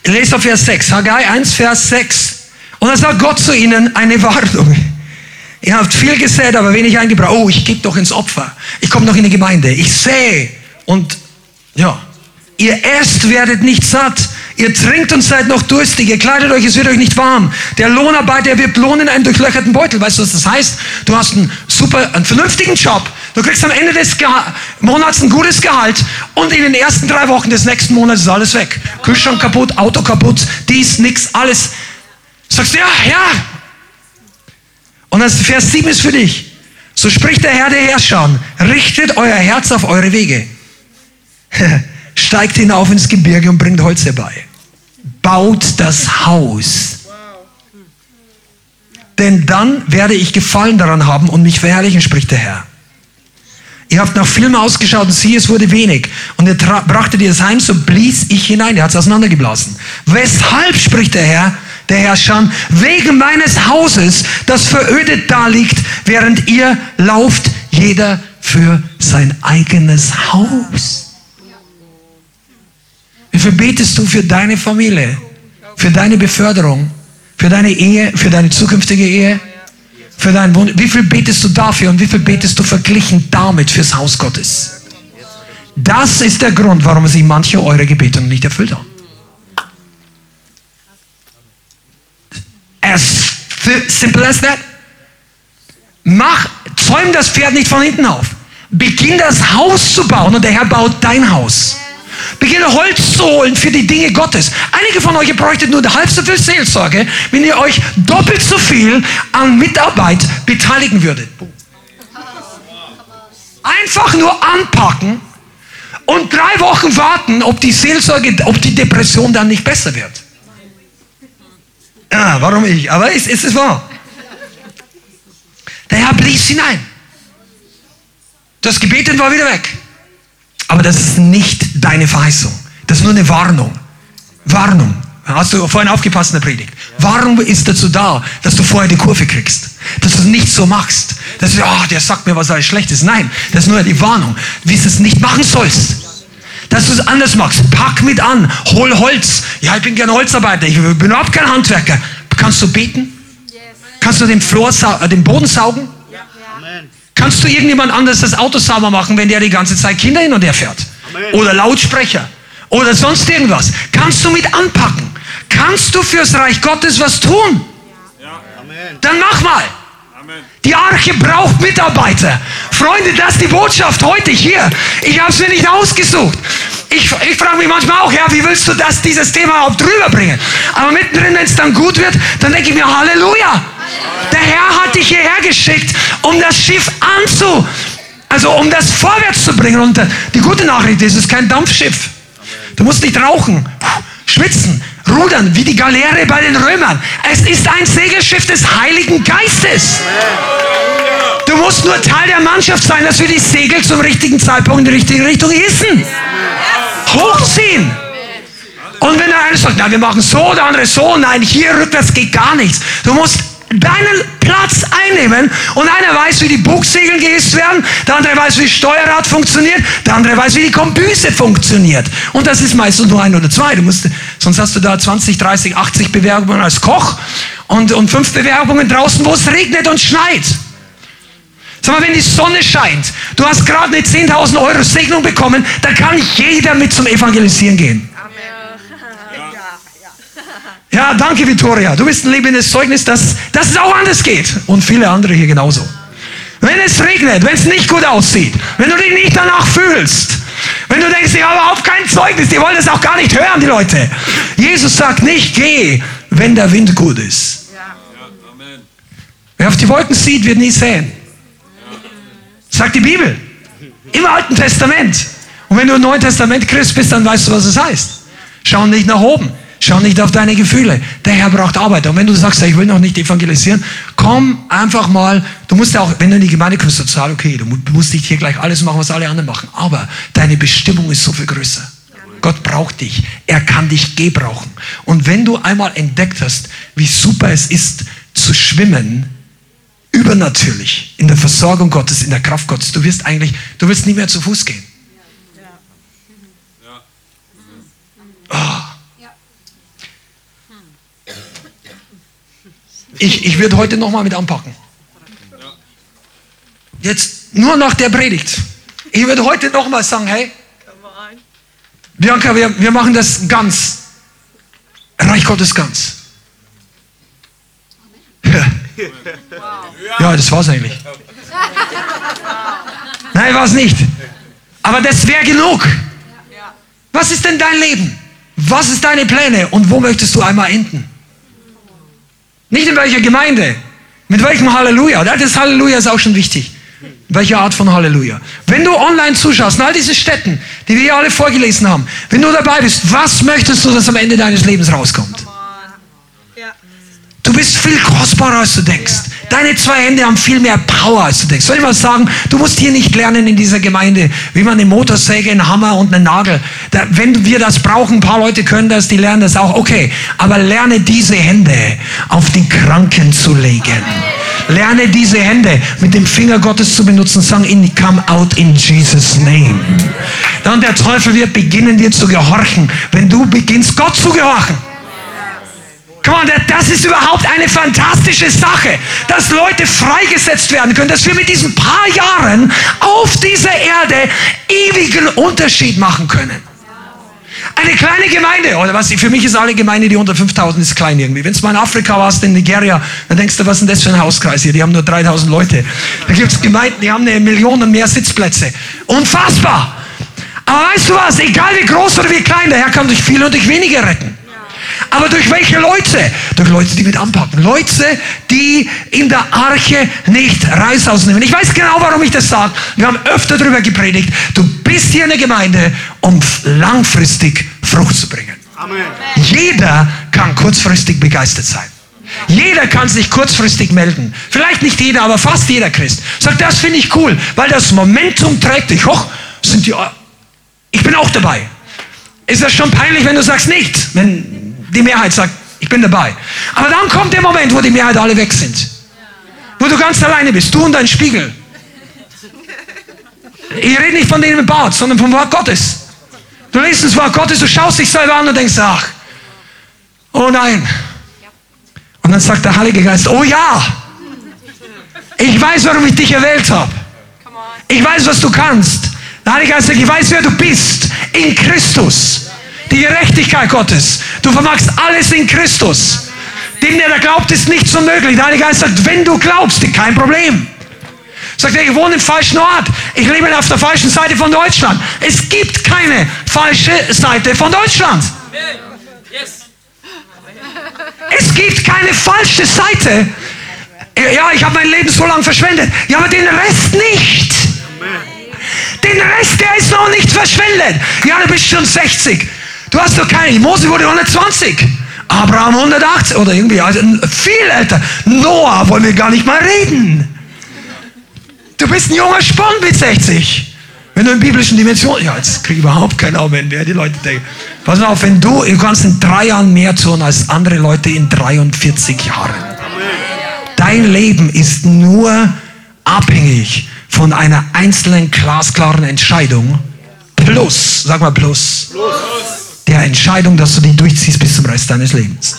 Lest auf Vers 6. Haggai 1, Vers 6. Und dann sagt Gott zu ihnen eine Warnung. Ihr habt viel gesät, aber wenig eingebracht. Oh, ich gebe doch ins Opfer. Ich komme noch in die Gemeinde. Ich sehe und ja, Ihr esst, werdet nicht satt. Ihr trinkt und seid noch durstig. Ihr kleidet euch, es wird euch nicht warm. Der Lohnarbeiter wird lohnen in einem durchlöcherten Beutel. Weißt du, was das heißt? Du hast einen super, einen vernünftigen Job. Du kriegst am Ende des Geha Monats ein gutes Gehalt und in den ersten drei Wochen des nächsten Monats ist alles weg. Kühlschrank kaputt, Auto kaputt, dies, nix, alles. Sagst du, ja, ja. Und das Vers 7 ist für dich. So spricht der Herr der Herrscher. Richtet euer Herz auf eure Wege. steigt hinauf ins Gebirge und bringt Holz herbei. Baut das Haus. Denn dann werde ich Gefallen daran haben und mich verherrlichen, spricht der Herr. Ihr habt nach Filmen ausgeschaut und siehe, es wurde wenig. Und ihr brachtet ihr es heim, so blies ich hinein. Er hat es auseinandergeblasen. Weshalb, spricht der Herr, der Herrscher, wegen meines Hauses, das verödet da liegt, während ihr lauft, jeder für sein eigenes Haus. Wie viel betest du für deine Familie, für deine Beförderung, für deine Ehe, für deine zukünftige Ehe, für deinen Wunsch? Wie viel betest du dafür und wie viel betest du verglichen damit fürs Haus Gottes? Das ist der Grund, warum sie manche eure Gebete nicht erfüllt haben. As simple as that. Mach, zäum das Pferd nicht von hinten auf. Beginn das Haus zu bauen und der Herr baut dein Haus. Beginne Holz zu holen für die Dinge Gottes. Einige von euch bräuchtet nur halb so viel Seelsorge, wenn ihr euch doppelt so viel an Mitarbeit beteiligen würdet. Einfach nur anpacken und drei Wochen warten, ob die Seelsorge, ob die Depression dann nicht besser wird. Ja, warum ich? Aber es, es ist wahr. Der Herr blies hinein. Das Gebeten war wieder weg. Aber das ist nicht deine Verheißung. Das ist nur eine Warnung. Warnung. Hast du vorhin aufgepasst in der Predigt? Warum ist dazu da, dass du vorher die Kurve kriegst? Dass du es nicht so machst. Dass du, oh, der sagt mir was alles schlecht ist. Nein, das ist nur die Warnung, wie du es nicht machen sollst. Dass du es anders machst. Pack mit an. Hol Holz. Ja, ich bin gern Holzarbeiter. Ich bin überhaupt kein Handwerker. Kannst du beten? Kannst du den, Flor, äh, den Boden saugen? Kannst du irgendjemand anders das Auto sauber machen, wenn der die ganze Zeit Kinder hin und her fährt? Oder Lautsprecher? Oder sonst irgendwas? Kannst du mit anpacken? Kannst du fürs Reich Gottes was tun? Dann mach mal. Die Arche braucht Mitarbeiter. Freunde, das ist die Botschaft heute hier. Ich habe es mir nicht ausgesucht. Ich, ich frage mich manchmal auch, ja, wie willst du das, dieses Thema überhaupt rüberbringen? Aber mittendrin, wenn es dann gut wird, dann denke ich mir, Halleluja. Der Herr hat dich hierher geschickt, um das Schiff anzu, also um das vorwärts zu bringen. Und die gute Nachricht ist, es ist kein Dampfschiff. Du musst nicht rauchen, schwitzen, rudern, wie die Galeere bei den Römern. Es ist ein Segelschiff des Heiligen Geistes. Du musst nur Teil der Mannschaft sein, dass wir die Segel zum richtigen Zeitpunkt in die richtige Richtung hissen. Hochziehen. Und wenn der eine sagt, na, wir machen so, der andere so, nein, hier rückwärts geht gar nichts. Du musst deinen Platz einnehmen und einer weiß, wie die Bugsegeln gehisst werden, der andere weiß, wie Steuerrad funktioniert, der andere weiß, wie die Kombüse funktioniert. Und das ist meistens nur ein oder zwei. Du musst, sonst hast du da 20, 30, 80 Bewerbungen als Koch und, und fünf Bewerbungen draußen, wo es regnet und schneit. Sag mal, wenn die Sonne scheint, du hast gerade eine 10.000 Euro Segnung bekommen, dann kann jeder mit zum Evangelisieren gehen. Ja, danke, Vittoria. Du bist ein lebendes Zeugnis, dass, dass es auch anders geht. Und viele andere hier genauso. Wenn es regnet, wenn es nicht gut aussieht, wenn du dich nicht danach fühlst, wenn du denkst, ich habe überhaupt kein Zeugnis, die wollen das auch gar nicht hören, die Leute. Jesus sagt nicht, geh, wenn der Wind gut ist. Wer auf die Wolken sieht, wird nie sehen. Sagt die Bibel. Im Alten Testament. Und wenn du im Neuen Testament Christ bist, dann weißt du, was es heißt. Schau nicht nach oben. Schau nicht auf deine Gefühle. Der Herr braucht Arbeit. Und wenn du sagst, ich will noch nicht evangelisieren, komm einfach mal. Du musst ja auch, wenn du in die Gemeinde kommst, total okay. Du musst nicht hier gleich alles machen, was alle anderen machen. Aber deine Bestimmung ist so viel größer. Gott braucht dich. Er kann dich gebrauchen. Und wenn du einmal entdeckt hast, wie super es ist, zu schwimmen, übernatürlich, in der Versorgung Gottes, in der Kraft Gottes, du wirst eigentlich, du wirst nie mehr zu Fuß gehen. Oh. Ich, ich würde heute nochmal mit anpacken. Jetzt nur nach der Predigt. Ich würde heute nochmal sagen, hey, Bianca, wir, wir machen das ganz. Reich Gottes ganz. Ja, das war es eigentlich. Nein, war es nicht. Aber das wäre genug. Was ist denn dein Leben? Was ist deine Pläne und wo möchtest du einmal enden? Nicht in welcher Gemeinde. Mit welchem Halleluja. Das Halleluja ist auch schon wichtig. Welche Art von Halleluja? Wenn du online zuschaust, in all diese Städten, die wir hier alle vorgelesen haben, wenn du dabei bist, was möchtest du, dass am Ende deines Lebens rauskommt? Du bist viel kostbarer, als du denkst. Deine zwei Hände haben viel mehr Power, als du denkst. Soll ich mal sagen, du musst hier nicht lernen in dieser Gemeinde, wie man eine Motorsäge, einen Hammer und einen Nagel. Da, wenn wir das brauchen, ein paar Leute können das, die lernen das auch, okay. Aber lerne diese Hände auf die Kranken zu legen. Lerne diese Hände mit dem Finger Gottes zu benutzen. Sagen in, come out in Jesus' name. Dann der Teufel wird beginnen, dir zu gehorchen, wenn du beginnst, Gott zu gehorchen. Come on, das ist überhaupt eine fantastische Sache, dass Leute freigesetzt werden können, dass wir mit diesen paar Jahren auf dieser Erde ewigen Unterschied machen können. Eine kleine Gemeinde, oder was, für mich ist alle Gemeinde, die unter 5000 ist klein irgendwie. Wenn du mal in Afrika warst, in Nigeria, dann denkst du, was ist denn das für ein Hauskreis hier? Die haben nur 3000 Leute. Da gibt es Gemeinden, die haben eine Million und mehr Sitzplätze. Unfassbar! Aber weißt du was, egal wie groß oder wie klein, der Herr kann durch viele und durch wenige retten. Aber durch welche Leute? Durch Leute, die mit anpacken. Leute, die in der Arche nicht Reis ausnehmen. Ich weiß genau, warum ich das sage. Wir haben öfter darüber gepredigt. Du bist hier in der Gemeinde, um langfristig Frucht zu bringen. Amen. Jeder kann kurzfristig begeistert sein. Jeder kann sich kurzfristig melden. Vielleicht nicht jeder, aber fast jeder Christ. Sagt, das finde ich cool, weil das Momentum trägt dich hoch. Sind die, ich bin auch dabei. Ist das schon peinlich, wenn du sagst nicht? Wenn die Mehrheit sagt, ich bin dabei. Aber dann kommt der Moment, wo die Mehrheit alle weg sind. Wo du ganz alleine bist, du und dein Spiegel. Ich rede nicht von im Bad, sondern vom Wort Gottes. Du liest das Wort Gottes, du schaust dich selber an und denkst, ach, oh nein. Und dann sagt der Heilige Geist, oh ja, ich weiß, warum ich dich erwählt habe. Ich weiß, was du kannst. Der Heilige Geist sagt, ich weiß, wer du bist in Christus. Die Gerechtigkeit Gottes. Du vermagst alles in Christus. Dem, der da glaubt, ist nichts unmöglich. Der Heilige Geist sagt, wenn du glaubst, kein Problem. Sagt er, ich wohne im falschen Ort. Ich lebe auf der falschen Seite von Deutschland. Es gibt keine falsche Seite von Deutschland. Es gibt keine falsche Seite. Ja, ich habe mein Leben so lange verschwendet. Ja, aber den Rest nicht. Den Rest, der ist noch nicht verschwendet. Ja, du bist schon 60. Du hast doch keine. Mose wurde 120. Abraham 180 oder irgendwie, also viel älter. Noah wollen wir gar nicht mal reden. Du bist ein junger Spon mit 60. Wenn du in biblischen Dimensionen, ja, jetzt kriege ich überhaupt keinen Amen mehr, die Leute denken. Pass auf, wenn du, du kannst in drei Jahren mehr tun als andere Leute in 43 Jahren. Dein Leben ist nur abhängig von einer einzelnen glasklaren Entscheidung plus, sag mal plus. plus der Entscheidung, dass du die durchziehst bis zum Rest deines Lebens.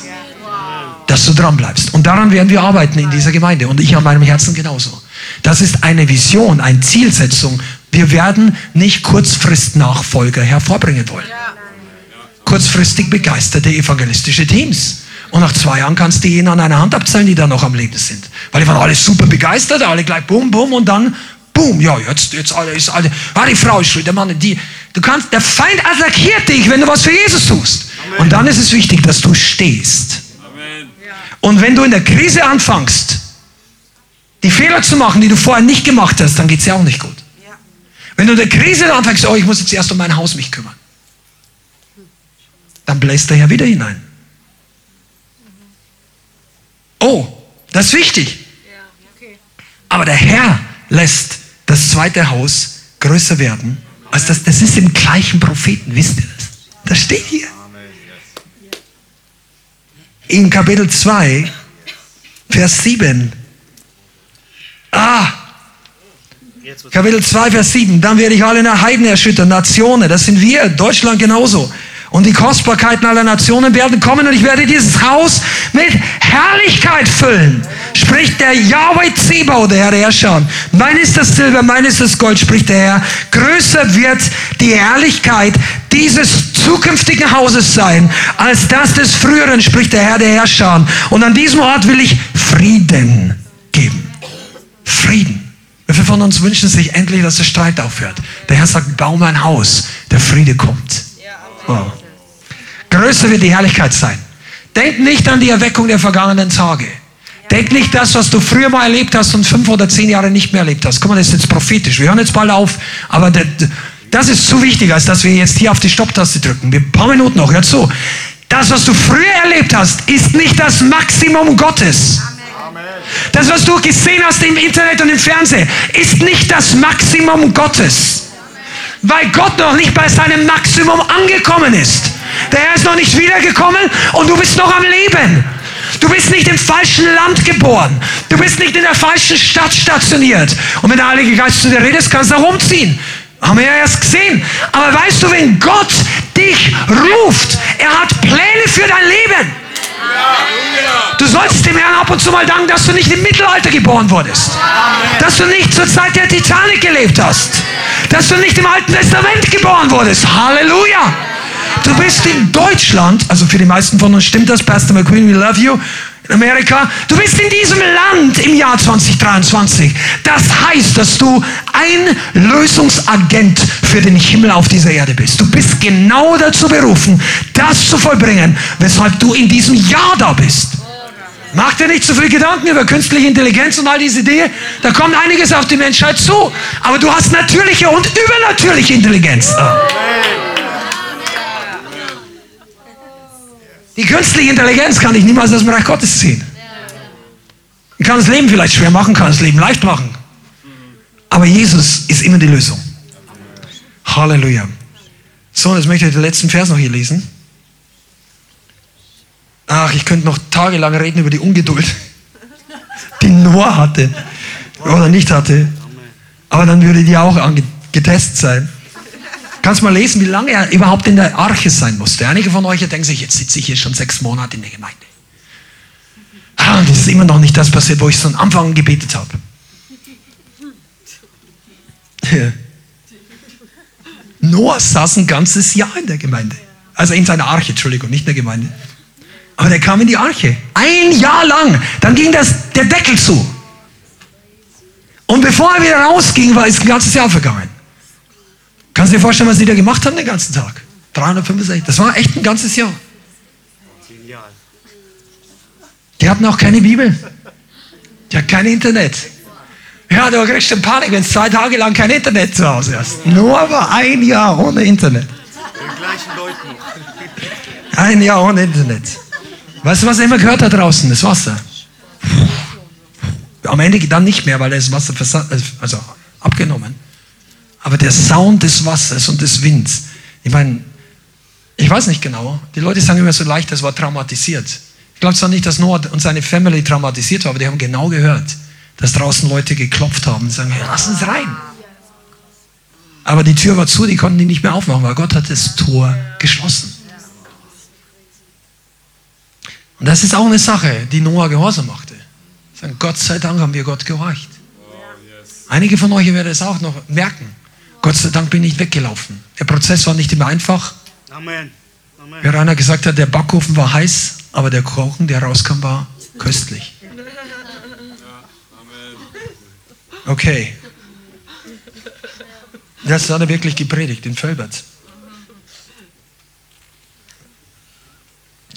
Dass du dran bleibst. Und daran werden wir arbeiten in dieser Gemeinde. Und ich an meinem Herzen genauso. Das ist eine Vision, eine Zielsetzung. Wir werden nicht Kurzfrist-Nachfolger hervorbringen wollen. Kurzfristig begeisterte evangelistische Teams. Und nach zwei Jahren kannst du jeden an einer Hand abzählen, die da noch am Leben sind. Weil die waren alle super begeistert, alle gleich bum, bum und dann boom, ja, jetzt, jetzt alle, ist alle, ah, die Frau ist schuld, der Mann, die, du kannst, der Feind attackiert dich, wenn du was für Jesus tust. Amen. Und dann ist es wichtig, dass du stehst. Amen. Und wenn du in der Krise anfängst, die Fehler zu machen, die du vorher nicht gemacht hast, dann geht es ja auch nicht gut. Ja. Wenn du in der Krise anfängst, oh, ich muss jetzt erst um mein Haus mich kümmern, dann bläst er ja wieder hinein. Oh, das ist wichtig. Aber der Herr lässt das zweite Haus größer werden als das. Das ist im gleichen Propheten, wisst ihr das? Das steht hier. In Kapitel 2, Vers 7. Ah, Kapitel 2, Vers 7. Dann werde ich alle Heiden erschüttern, Nationen. Das sind wir, Deutschland genauso. Und die Kostbarkeiten aller Nationen werden kommen und ich werde dieses Haus mit Herrlichkeit füllen. Spricht der Yahweh Zebau, der Herr der Herrscher. Mein ist das Silber, mein ist das Gold, spricht der Herr. Größer wird die Herrlichkeit dieses zukünftigen Hauses sein, als das des früheren, spricht der Herr der Herrscher. Und an diesem Ort will ich Frieden geben. Frieden. Wie viele von uns wünschen sich endlich, dass der Streit aufhört? Der Herr sagt, bau mein Haus, der Friede kommt. Wow. Größer wird die Herrlichkeit sein. Denk nicht an die Erweckung der vergangenen Tage. Denk nicht das, was du früher mal erlebt hast und fünf oder zehn Jahre nicht mehr erlebt hast. Guck mal, das ist jetzt prophetisch. Wir hören jetzt bald auf, aber das ist zu wichtig, als dass wir jetzt hier auf die Stopptaste drücken. Wir ein paar Minuten noch, hör zu. Das, was du früher erlebt hast, ist nicht das Maximum Gottes. Das, was du gesehen hast im Internet und im Fernsehen, ist nicht das Maximum Gottes. Weil Gott noch nicht bei seinem Maximum angekommen ist. Der Herr ist noch nicht wiedergekommen und du bist noch am Leben. Du bist nicht im falschen Land geboren. Du bist nicht in der falschen Stadt stationiert. Und wenn der Heilige Geist zu dir redet, kannst du auch umziehen. Haben wir ja erst gesehen. Aber weißt du, wenn Gott dich ruft, er hat Pläne für dein Leben. Du sollst dem Herrn ab und zu mal danken, dass du nicht im Mittelalter geboren wurdest. Dass du nicht zur Zeit der Titanic gelebt hast. Dass du nicht im Alten Testament geboren wurdest. Halleluja. Du bist in Deutschland, also für die meisten von uns stimmt das, Pastor McQueen, we love you, in Amerika. Du bist in diesem Land im Jahr 2023. Das heißt, dass du ein Lösungsagent für den Himmel auf dieser Erde bist. Du bist genau dazu berufen, das zu vollbringen, weshalb du in diesem Jahr da bist. Mach dir nicht zu viel Gedanken über künstliche Intelligenz und all diese Dinge. Da kommt einiges auf die Menschheit zu. Aber du hast natürliche und übernatürliche Intelligenz. Die künstliche Intelligenz kann ich niemals aus dem Reich Gottes ziehen. Ich kann das Leben vielleicht schwer machen, kann das Leben leicht machen. Aber Jesus ist immer die Lösung. Halleluja. So, jetzt möchte ich den letzten Vers noch hier lesen. Ach, ich könnte noch tagelang reden über die Ungeduld, die Noah hatte oder nicht hatte. Aber dann würde die auch getestet sein. Kannst mal lesen, wie lange er überhaupt in der Arche sein musste. Einige von euch denken sich, jetzt sitze ich hier schon sechs Monate in der Gemeinde. Ah, das ist immer noch nicht das passiert, wo ich so am Anfang gebetet habe. Ja. Noah saß ein ganzes Jahr in der Gemeinde. Also in seiner Arche, Entschuldigung, nicht in der Gemeinde. Aber der kam in die Arche. Ein Jahr lang. Dann ging das, der Deckel zu. Und bevor er wieder rausging, war es ein ganzes Jahr vergangen. Kannst du dir vorstellen, was die da gemacht haben den ganzen Tag? 365. Das war echt ein ganzes Jahr. Die hatten auch keine Bibel. Die hatten kein Internet. Ja, du kriegst schon Panik, wenn es zwei Tage lang kein Internet zu Hause hast. Nur aber ein Jahr ohne Internet. Den gleichen Leuten noch. Ein Jahr ohne Internet. Weißt du, was er immer gehört hat draußen? Das Wasser. Am Ende dann nicht mehr, weil er das Wasser also abgenommen. Aber der Sound des Wassers und des Winds. Ich meine, ich weiß nicht genau. Die Leute sagen immer so leicht, das war traumatisiert. Ich glaube zwar nicht, dass Noah und seine Family traumatisiert war, aber die haben genau gehört, dass draußen Leute geklopft haben und sagen, lass uns rein. Aber die Tür war zu, die konnten die nicht mehr aufmachen, weil Gott hat das Tor geschlossen. Und das ist auch eine Sache, die Noah gehorsam machte. Sagen, Gott sei Dank haben wir Gott gehorcht. Einige von euch werden es auch noch merken. Gott sei Dank bin ich weggelaufen. Der Prozess war nicht immer einfach. Amen. Amen. Wie Rainer gesagt hat, der Backofen war heiß, aber der Kuchen, der rauskam, war köstlich. Okay. Das hat er wirklich gepredigt in Völbert.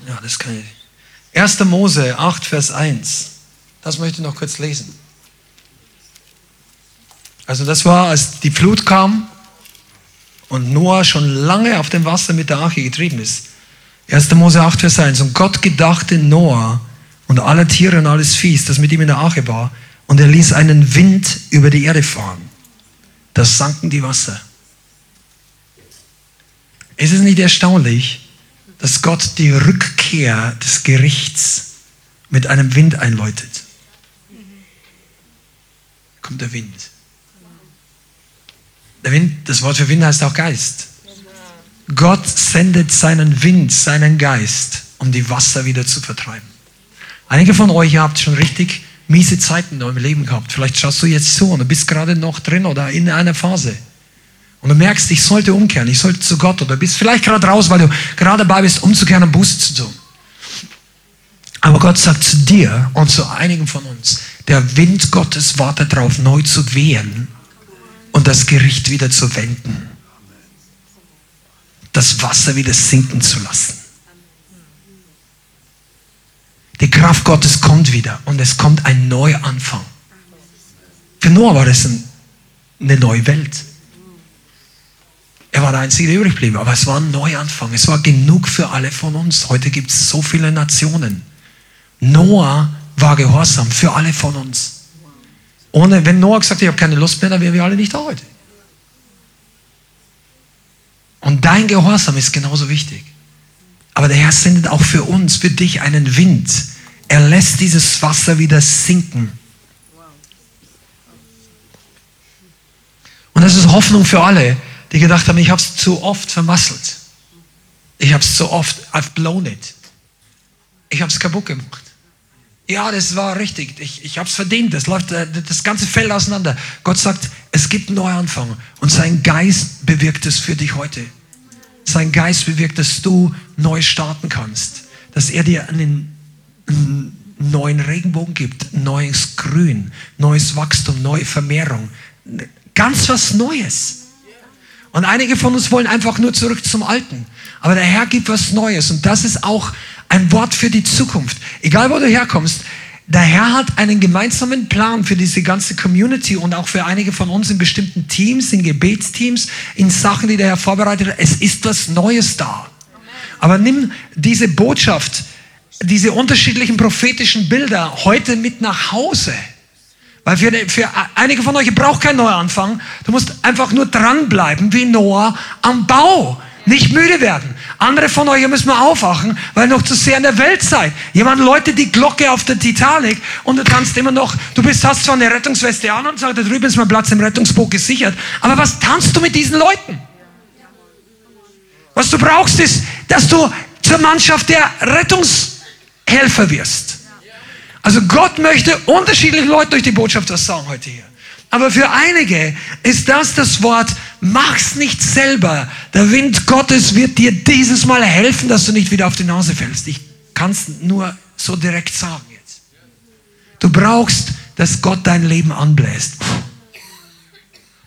Ja, das kann ich. 1. Mose 8, Vers 1. Das möchte ich noch kurz lesen. Also das war, als die Flut kam und Noah schon lange auf dem Wasser mit der Arche getrieben ist. 1. Mose 8, Vers 1. Und Gott gedachte Noah und alle Tiere und alles Viehs, das mit ihm in der Arche war, und er ließ einen Wind über die Erde fahren. Da sanken die Wasser. Ist es nicht erstaunlich, dass Gott die Rückkehr des Gerichts mit einem Wind einläutet? Kommt der Wind. Wind, das Wort für Wind heißt auch Geist. Gott sendet seinen Wind, seinen Geist, um die Wasser wieder zu vertreiben. Einige von euch habt schon richtig miese Zeiten in eurem Leben gehabt. Vielleicht schaust du jetzt zu und du bist gerade noch drin oder in einer Phase. Und du merkst, ich sollte umkehren, ich sollte zu Gott oder bist vielleicht gerade raus, weil du gerade dabei bist, umzukehren und Buße zu tun. Aber Gott sagt zu dir und zu einigen von uns, der Wind Gottes wartet darauf, neu zu wehen und das Gericht wieder zu wenden. Das Wasser wieder sinken zu lassen. Die Kraft Gottes kommt wieder und es kommt ein Neuanfang. Für Noah war das eine neue Welt. Er war der Einzige, der übrig blieb, aber es war ein Neuanfang. Es war genug für alle von uns. Heute gibt es so viele Nationen. Noah war gehorsam für alle von uns. Ohne, wenn Noah gesagt hat, ich habe keine Lust mehr, dann wären wir alle nicht da heute. Und dein Gehorsam ist genauso wichtig. Aber der Herr sendet auch für uns, für dich einen Wind er lässt dieses Wasser wieder sinken. Und das ist Hoffnung für alle, die gedacht haben, ich habe es zu oft vermasselt. Ich habe es zu oft, I've blown it. Ich habe es kaputt gemacht. Ja, das war richtig. Ich, ich habe es verdient. Das läuft äh, das ganze Feld auseinander. Gott sagt, es gibt einen Neuanfang. Und sein Geist bewirkt es für dich heute. Sein Geist bewirkt, dass du neu starten kannst. Dass er dir einen, einen neuen Regenbogen gibt, neues Grün, neues Wachstum, neue Vermehrung. Ganz was Neues. Und einige von uns wollen einfach nur zurück zum Alten. Aber der Herr gibt was Neues. Und das ist auch ein Wort für die Zukunft. Egal wo du herkommst, der Herr hat einen gemeinsamen Plan für diese ganze Community und auch für einige von uns in bestimmten Teams, in Gebetsteams, in Sachen, die der Herr vorbereitet hat. Es ist was Neues da. Aber nimm diese Botschaft, diese unterschiedlichen prophetischen Bilder heute mit nach Hause. Weil für, für einige von euch, braucht keinen Neuanfang. Du musst einfach nur dranbleiben, wie Noah am Bau. Nicht müde werden. Andere von euch müssen mal aufwachen, weil ihr noch zu sehr in der Welt seid. Jemand läutet die Glocke auf der Titanic und du tanzt immer noch, du bist, hast zwar eine Rettungsweste an und sagst, da drüben ist mein Platz im Rettungsboot gesichert. Aber was tanzt du mit diesen Leuten? Was du brauchst ist, dass du zur Mannschaft der Rettungshelfer wirst. Also Gott möchte unterschiedliche Leute durch die Botschaft was sagen heute hier. Aber für einige ist das das Wort, mach's nicht selber. Der Wind Gottes wird dir dieses Mal helfen, dass du nicht wieder auf die Nase fällst. Ich kann es nur so direkt sagen jetzt. Du brauchst, dass Gott dein Leben anbläst.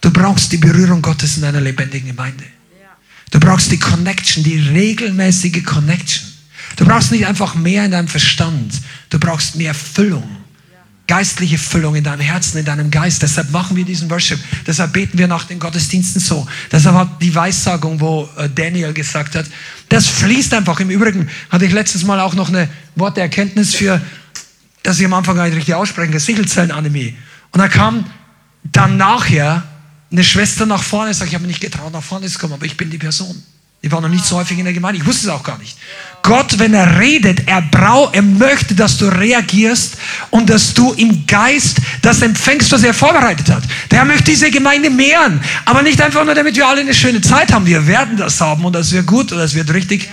Du brauchst die Berührung Gottes in einer lebendigen Gemeinde. Du brauchst die Connection, die regelmäßige Connection. Du brauchst nicht einfach mehr in deinem Verstand. Du brauchst mehr Füllung. Geistliche Füllung in deinem Herzen, in deinem Geist. Deshalb machen wir diesen Worship. Deshalb beten wir nach den Gottesdiensten so. Deshalb hat die Weissagung, wo äh, Daniel gesagt hat, das fließt einfach. Im Übrigen hatte ich letztes Mal auch noch eine Worterkenntnis für, dass ich am Anfang gar nicht richtig aussprechen kann, Sichelzellenanämie. Und da kam dann nachher eine Schwester nach vorne, sagt, ich habe mich nicht getraut, nach vorne zu kommen, aber ich bin die Person. Ich war noch nicht so häufig in der Gemeinde. Ich wusste es auch gar nicht. Gott, wenn er redet, er braucht, er möchte, dass du reagierst und dass du im Geist das empfängst, was er vorbereitet hat. Der möchte diese Gemeinde mehren. Aber nicht einfach nur, damit wir alle eine schöne Zeit haben. Wir werden das haben und das wird gut und das wird richtig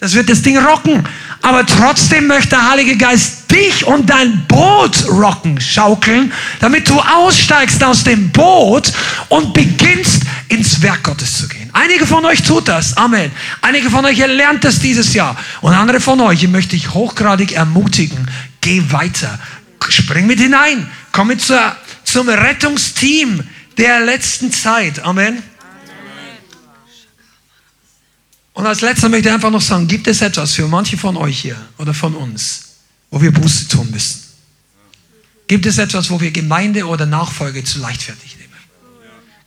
das wird das Ding rocken. Aber trotzdem möchte der Heilige Geist dich und dein Boot rocken, schaukeln, damit du aussteigst aus dem Boot und beginnst ins Werk Gottes zu gehen. Einige von euch tut das. Amen. Einige von euch lernt das dieses Jahr. Und andere von euch möchte ich hochgradig ermutigen. Geh weiter. Spring mit hinein. Komm mit zur, zum Rettungsteam der letzten Zeit. Amen. Und als letzter möchte ich einfach noch sagen, gibt es etwas für manche von euch hier oder von uns, wo wir Buße tun müssen? Gibt es etwas, wo wir Gemeinde oder Nachfolge zu leichtfertig nehmen?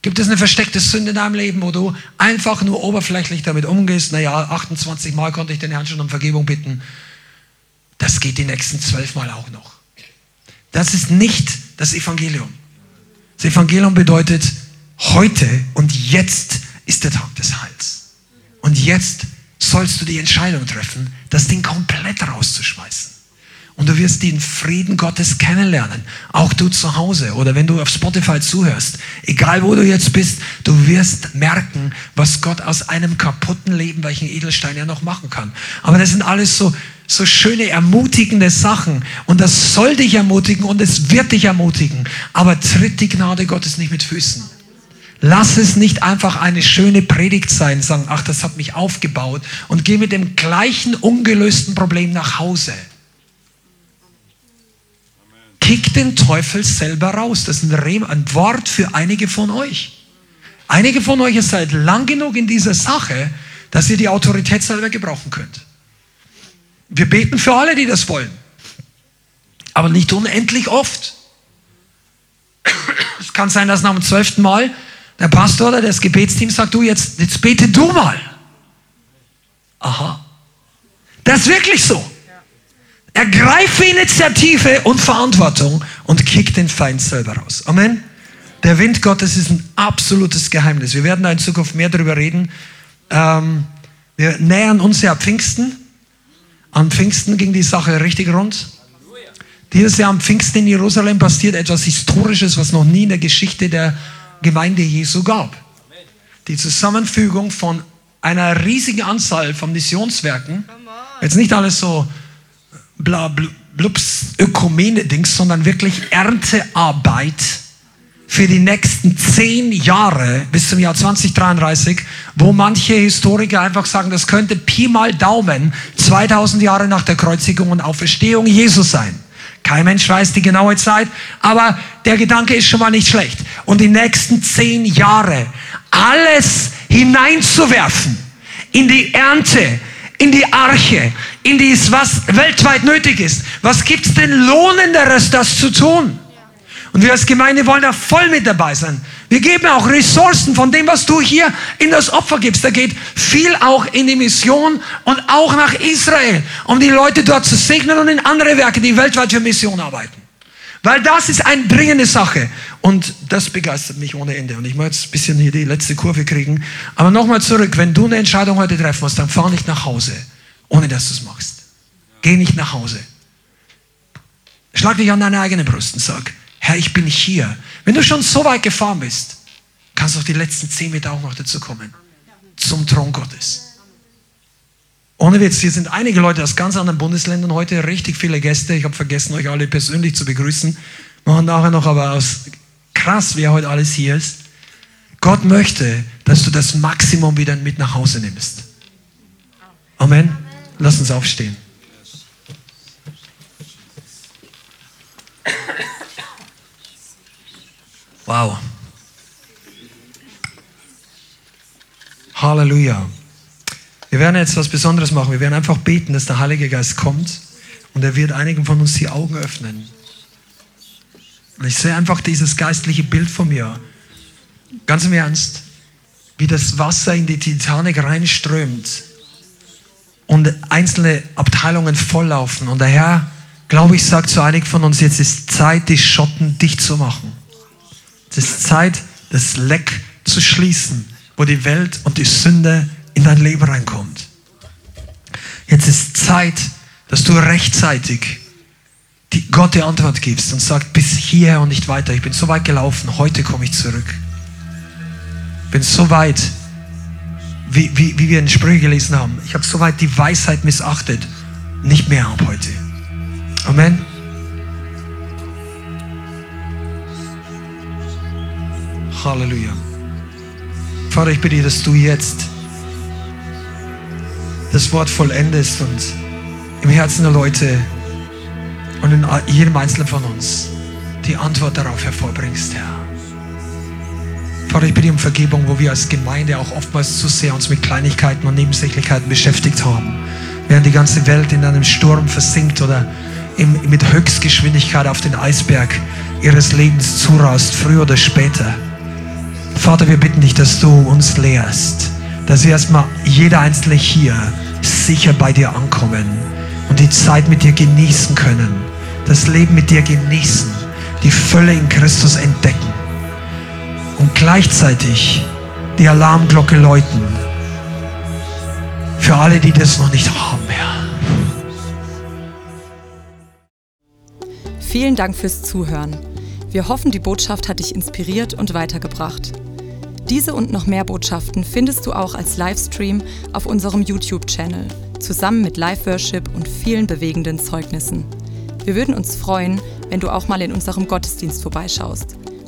Gibt es eine versteckte Sünde in deinem Leben, wo du einfach nur oberflächlich damit umgehst? Naja, 28 Mal konnte ich den Herrn schon um Vergebung bitten. Das geht die nächsten zwölf Mal auch noch. Das ist nicht das Evangelium. Das Evangelium bedeutet, heute und jetzt ist der Tag des Heils. Und jetzt sollst du die Entscheidung treffen, das Ding komplett rauszuschmeißen. Und du wirst den Frieden Gottes kennenlernen. Auch du zu Hause oder wenn du auf Spotify zuhörst. Egal wo du jetzt bist, du wirst merken, was Gott aus einem kaputten Leben, welchen Edelstein er noch machen kann. Aber das sind alles so, so schöne, ermutigende Sachen. Und das soll dich ermutigen und es wird dich ermutigen. Aber tritt die Gnade Gottes nicht mit Füßen. Lass es nicht einfach eine schöne Predigt sein, sagen, ach, das hat mich aufgebaut und geh mit dem gleichen ungelösten Problem nach Hause. Kick den Teufel selber raus. Das ist ein, Wort für einige von euch. Einige von euch seid lang genug in dieser Sache, dass ihr die Autorität selber gebrauchen könnt. Wir beten für alle, die das wollen. Aber nicht unendlich oft. Es kann sein, dass nach dem zwölften Mal der Pastor oder das Gebetsteam sagt, du jetzt, jetzt bete du mal. Aha. Das ist wirklich so. Ergreife Initiative und Verantwortung und kick den Feind selber raus. Amen. Der Wind Gottes ist ein absolutes Geheimnis. Wir werden da in Zukunft mehr darüber reden. Ähm, wir nähern uns ja Pfingsten. An Pfingsten ging die Sache richtig rund. Dieses Jahr am Pfingsten in Jerusalem passiert etwas Historisches, was noch nie in der Geschichte der Gemeinde Jesu gab. Die Zusammenfügung von einer riesigen Anzahl von Missionswerken, jetzt nicht alles so bla, blups, Ökumene-Dings, sondern wirklich Erntearbeit für die nächsten zehn Jahre bis zum Jahr 2033, wo manche Historiker einfach sagen, das könnte Pi mal Daumen 2000 Jahre nach der Kreuzigung und Auferstehung Jesus sein. Kein Mensch weiß die genaue Zeit, aber der Gedanke ist schon mal nicht schlecht. Und die nächsten zehn Jahre alles hineinzuwerfen in die Ernte, in die Arche, in dies, was weltweit nötig ist. Was gibt's denn Lohnenderes, das zu tun? Und wir als Gemeinde wollen da voll mit dabei sein. Wir geben auch Ressourcen von dem, was du hier in das Opfer gibst. Da geht viel auch in die Mission und auch nach Israel, um die Leute dort zu segnen und in andere Werke, die weltweit für Mission arbeiten. Weil das ist eine dringende Sache. Und das begeistert mich ohne Ende. Und ich möchte jetzt ein bisschen hier die letzte Kurve kriegen. Aber nochmal zurück. Wenn du eine Entscheidung heute treffen musst, dann fahr nicht nach Hause, ohne dass du es machst. Geh nicht nach Hause. Schlag dich an deine eigene Brust und sag, Herr, ich bin hier. Wenn du schon so weit gefahren bist, kannst du auch die letzten zehn Meter auch noch dazu kommen. Zum Thron Gottes. Ohne Witz, hier sind einige Leute aus ganz anderen Bundesländern heute, richtig viele Gäste. Ich habe vergessen, euch alle persönlich zu begrüßen. Machen nachher noch, aber aus krass, wer heute alles hier ist. Gott möchte, dass du das Maximum wieder mit nach Hause nimmst. Amen. Lass uns aufstehen. Wow. Halleluja. Wir werden jetzt was Besonderes machen. Wir werden einfach beten, dass der Heilige Geist kommt und er wird einigen von uns die Augen öffnen. Und ich sehe einfach dieses geistliche Bild von mir. Ganz im Ernst, wie das Wasser in die Titanic reinströmt und einzelne Abteilungen volllaufen. Und der Herr, glaube ich, sagt zu einigen von uns, jetzt ist Zeit, die Schotten dicht zu machen. Es ist Zeit, das Leck zu schließen, wo die Welt und die Sünde in dein Leben reinkommt. Jetzt ist Zeit, dass du rechtzeitig die Gott die Antwort gibst und sagst, bis hierher und nicht weiter. Ich bin so weit gelaufen, heute komme ich zurück. Bin so weit, wie, wie, wie wir in Sprüche gelesen haben. Ich habe so weit die Weisheit missachtet. Nicht mehr ab heute. Amen. Halleluja. Vater, ich bitte, dass du jetzt das Wort vollendest und im Herzen der Leute und in jedem Einzelnen von uns die Antwort darauf hervorbringst, Herr. Vater, ich bitte um Vergebung, wo wir als Gemeinde auch oftmals zu sehr uns mit Kleinigkeiten und Nebensächlichkeiten beschäftigt haben. Während die ganze Welt in einem Sturm versinkt oder im, mit Höchstgeschwindigkeit auf den Eisberg ihres Lebens zurast, früher oder später. Vater, wir bitten dich, dass du uns lehrst, dass erstmal jeder Einzelne hier sicher bei dir ankommen und die Zeit mit dir genießen können, das Leben mit dir genießen, die Fülle in Christus entdecken und gleichzeitig die Alarmglocke läuten für alle, die das noch nicht haben, Herr. Vielen Dank fürs Zuhören. Wir hoffen, die Botschaft hat dich inspiriert und weitergebracht. Diese und noch mehr Botschaften findest du auch als Livestream auf unserem YouTube-Channel, zusammen mit Live-Worship und vielen bewegenden Zeugnissen. Wir würden uns freuen, wenn du auch mal in unserem Gottesdienst vorbeischaust.